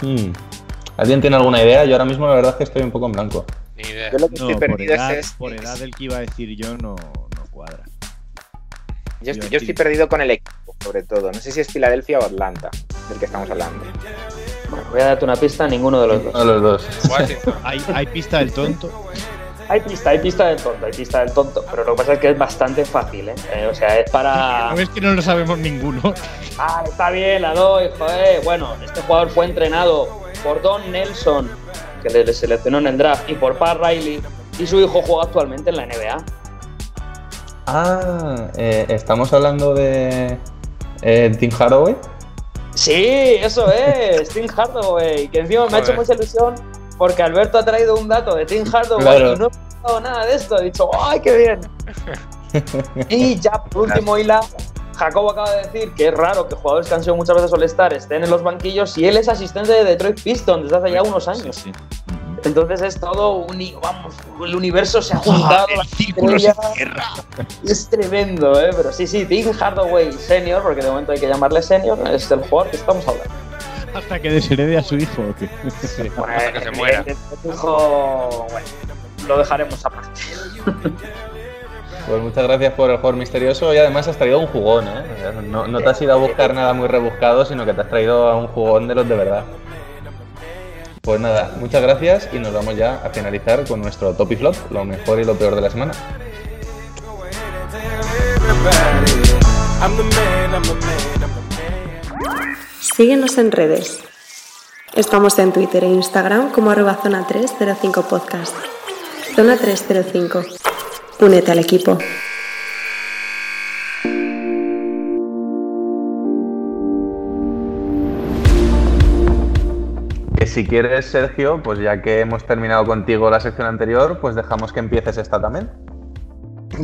F: Hmm. ¿Alguien tiene alguna idea? Yo ahora mismo la verdad es que estoy un poco en blanco.
I: Ni idea.
G: Yo lo que
H: no,
G: estoy
H: por
G: perdido
H: edad,
G: es.
H: por edad del que iba a decir yo no, no cuadra.
G: Yo estoy, yo estoy perdido con el equipo, sobre todo. No sé si es Filadelfia o Atlanta, del que estamos hablando.
B: Bueno, voy a darte una pista, ninguno de los dos.
F: A los dos.
H: ¿Hay, hay pista del tonto.
B: Hay pista, hay pista del tonto, hay pista del tonto, pero lo que pasa es que es bastante fácil, ¿eh? eh o sea, es para...
H: No es que no lo sabemos ninguno.
B: Ah, está bien, la doy, joder. Bueno, este jugador fue entrenado por Don Nelson, que le seleccionó en el draft, y por Pat Riley, y su hijo juega actualmente en la NBA.
F: Ah, eh, estamos hablando de eh, Tim Hardaway.
B: Sí, eso es, Tim Hardaway, que encima me ha hecho mucha ilusión porque Alberto ha traído un dato de Tim Hardaway claro. y no he pensado nada de esto. He dicho, ¡ay, qué bien! y ya, por último, Hila, Jacobo acaba de decir que es raro que jugadores que han sido muchas veces All-Star estén en los banquillos y él es asistente de Detroit Pistons desde hace ya unos años. Sí, sí. Entonces es todo un. Vamos, el universo se ha juntado.
H: Oh, el círculo se cierra.
B: Es tremendo, ¿eh? Pero sí, sí, Tim Hardaway Senior, porque de momento hay que llamarle Senior, es el jugador que estamos hablando.
H: Hasta que desherede a su hijo. ¿o qué?
I: Sí, bueno, hasta que se muera.
B: El hijo, bueno, lo dejaremos aparte.
F: Pues muchas gracias por el jugador misterioso y además has traído un jugón, ¿eh? No, no te has ido a buscar nada muy rebuscado, sino que te has traído a un jugón de los de verdad. Pues nada, muchas gracias y nos vamos ya a finalizar con nuestro top y flop, lo mejor y lo peor de la semana.
J: Síguenos en redes. Estamos en Twitter e Instagram como arroba zona 305 podcast. Zona 305. Únete al equipo.
F: si quieres, Sergio, pues ya que hemos terminado contigo la sección anterior, pues dejamos que empieces esta también.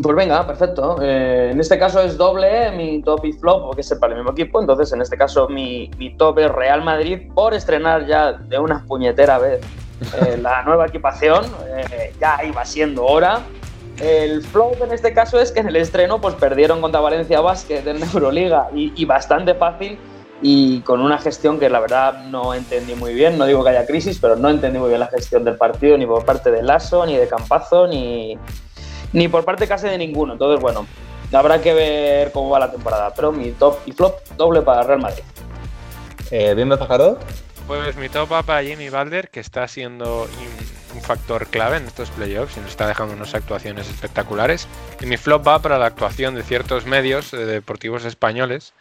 B: Pues venga, perfecto. Eh, en este caso es doble mi top y flop, porque es para el mismo equipo. Entonces, en este caso, mi, top es Real Madrid por estrenar ya de una puñetera vez eh, la nueva equipación. Eh, ya iba siendo hora. El flop en este caso es que en el estreno pues perdieron contra Valencia Basket en Euroliga y, y bastante fácil y con una gestión que la verdad no entendí muy bien. No digo que haya crisis, pero no entendí muy bien la gestión del partido ni por parte de Lasso, ni de Campazo, ni, ni por parte casi de ninguno. Entonces, bueno, habrá que ver cómo va la temporada. Pero mi top y flop doble para Real Madrid.
F: Eh, ¿Bien, Fajardo?
I: Pues mi top va para Jimmy Balder, que está siendo un, un factor clave en estos playoffs y nos está dejando unas actuaciones espectaculares. Y mi flop va para la actuación de ciertos medios eh, deportivos españoles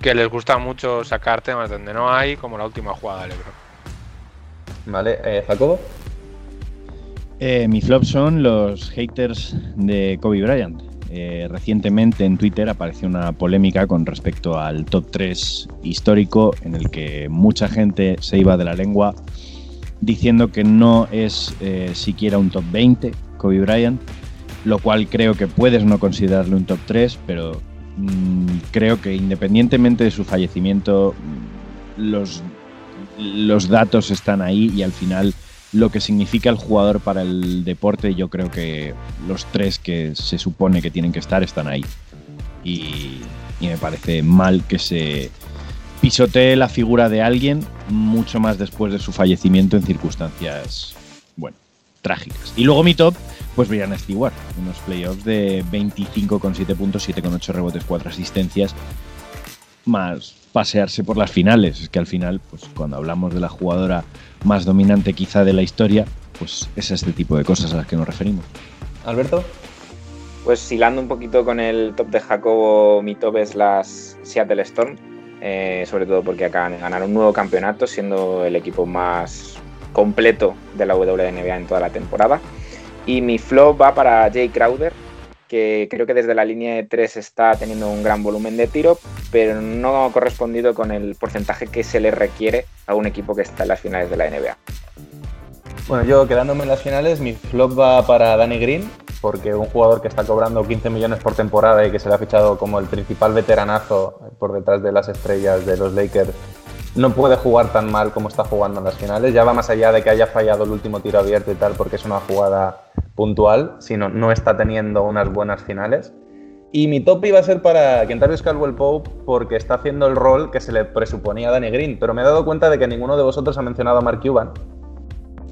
I: que les gusta mucho sacar temas donde no hay, como la última jugada del Ebro.
F: Vale, eh, Jacobo.
H: Eh, mi flop son los haters de Kobe Bryant. Eh, recientemente en Twitter apareció una polémica con respecto al top 3 histórico en el que mucha gente se iba de la lengua diciendo que no es eh, siquiera un top 20 Kobe Bryant, lo cual creo que puedes no considerarle un top 3, pero mmm, creo que independientemente de su fallecimiento, los, los datos están ahí y al final lo que significa el jugador para el deporte, yo creo que los tres que se supone que tienen que estar están ahí. Y, y, me parece mal que se pisotee la figura de alguien mucho más después de su fallecimiento en circunstancias, bueno, trágicas. Y luego mi top, pues Brian Stewart, unos playoffs de 25,7 puntos, 7,8 rebotes, 4 asistencias, más pasearse por las finales. Es que al final, pues cuando hablamos de la jugadora más dominante quizá de la historia, pues es este tipo de cosas a las que nos referimos.
F: Alberto.
G: Pues hilando un poquito con el top de Jacobo, mi top es las Seattle Storm, eh, sobre todo porque acaban de ganar un nuevo campeonato, siendo el equipo más completo de la WNBA en toda la temporada. Y mi flop va para Jay Crowder, que creo que desde la línea de 3 está teniendo un gran volumen de tiro, pero no ha correspondido con el porcentaje que se le requiere a un equipo que está en las finales de la NBA.
F: Bueno, yo quedándome en las finales, mi flop va para Danny Green, porque un jugador que está cobrando 15 millones por temporada y que se le ha fichado como el principal veteranazo por detrás de las estrellas de los Lakers, no puede jugar tan mal como está jugando en las finales. Ya va más allá de que haya fallado el último tiro abierto y tal, porque es una jugada puntual, sino no está teniendo unas buenas finales. Y mi top iba a ser para Kentarius Caldwell Pope porque está haciendo el rol que se le presuponía a Danny Green, pero me he dado cuenta de que ninguno de vosotros ha mencionado a Mark Cuban,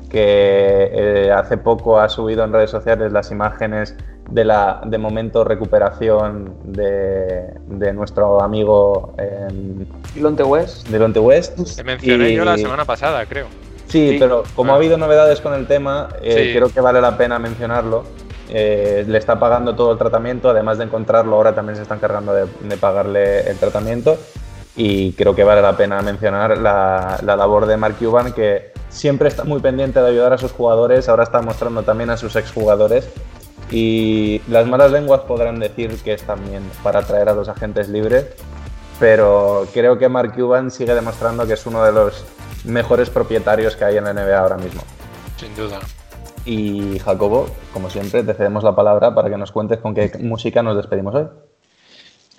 F: que eh, hace poco ha subido en redes sociales las imágenes de la de momento recuperación de, de nuestro amigo eh,
B: Dilonte West.
F: Dilonte West.
I: Te mencioné y... yo la semana pasada, creo.
F: Sí, sí, pero como ah. ha habido novedades con el tema, eh, sí. creo que vale la pena mencionarlo. Eh, le está pagando todo el tratamiento, además de encontrarlo, ahora también se está encargando de, de pagarle el tratamiento. Y creo que vale la pena mencionar la, la, labor de Mark Cuban, que siempre está muy pendiente de ayudar a sus jugadores, ahora está mostrando también a sus exjugadores. Y las malas lenguas podrán decir que es también para atraer a los agentes libres, pero creo que Mark Cuban sigue demostrando que es uno de los mejores propietarios que hay en la NBA ahora mismo.
I: Sin duda.
F: Y Jacobo, como siempre, te cedemos la palabra para que nos cuentes con qué música nos despedimos hoy.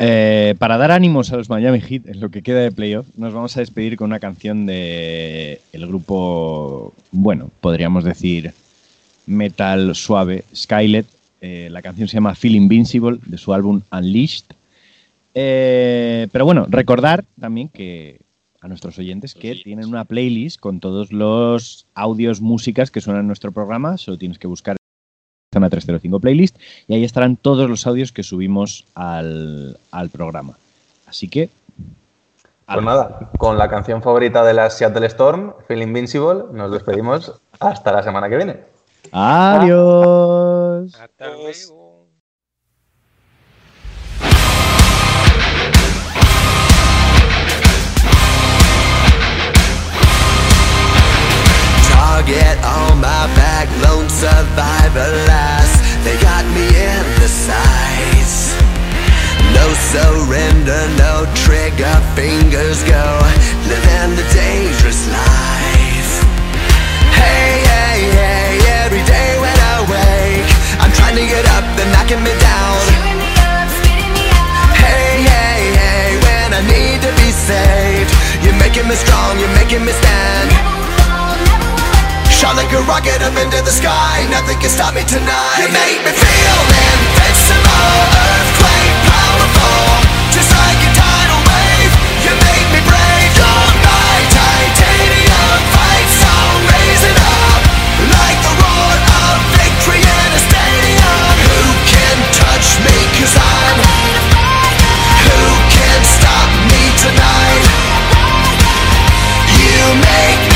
H: Eh, para dar ánimos a los Miami Heat en lo que queda de playoff, nos vamos a despedir con una canción de el grupo, bueno, podríamos decir metal suave, Skylet. Eh, la canción se llama Feel Invincible de su álbum Unleashed. Eh, pero bueno, recordar también que a nuestros oyentes que tienen una playlist con todos los audios, músicas que suenan en nuestro programa. Solo tienes que buscar Zona 305 Playlist y ahí estarán todos los audios que subimos al, al programa. Así que.
F: Pues nada, con la canción favorita de la Seattle Storm, Feel Invincible, nos despedimos hasta la semana que viene.
H: Adiós.
I: Hasta luego.
K: Target on my back, lone survivor last. They got me in the sights. No surrender, no trigger, fingers go. Living the dangerous life. Trying to get up, they're knocking me down. Chewing me up, spitting me out Hey, hey, hey, when I need to be saved You're making me strong, you're making me stand. Never fall, never fall. Shot like a rocket up into the sky Nothing can stop me tonight. You make me feel invincible make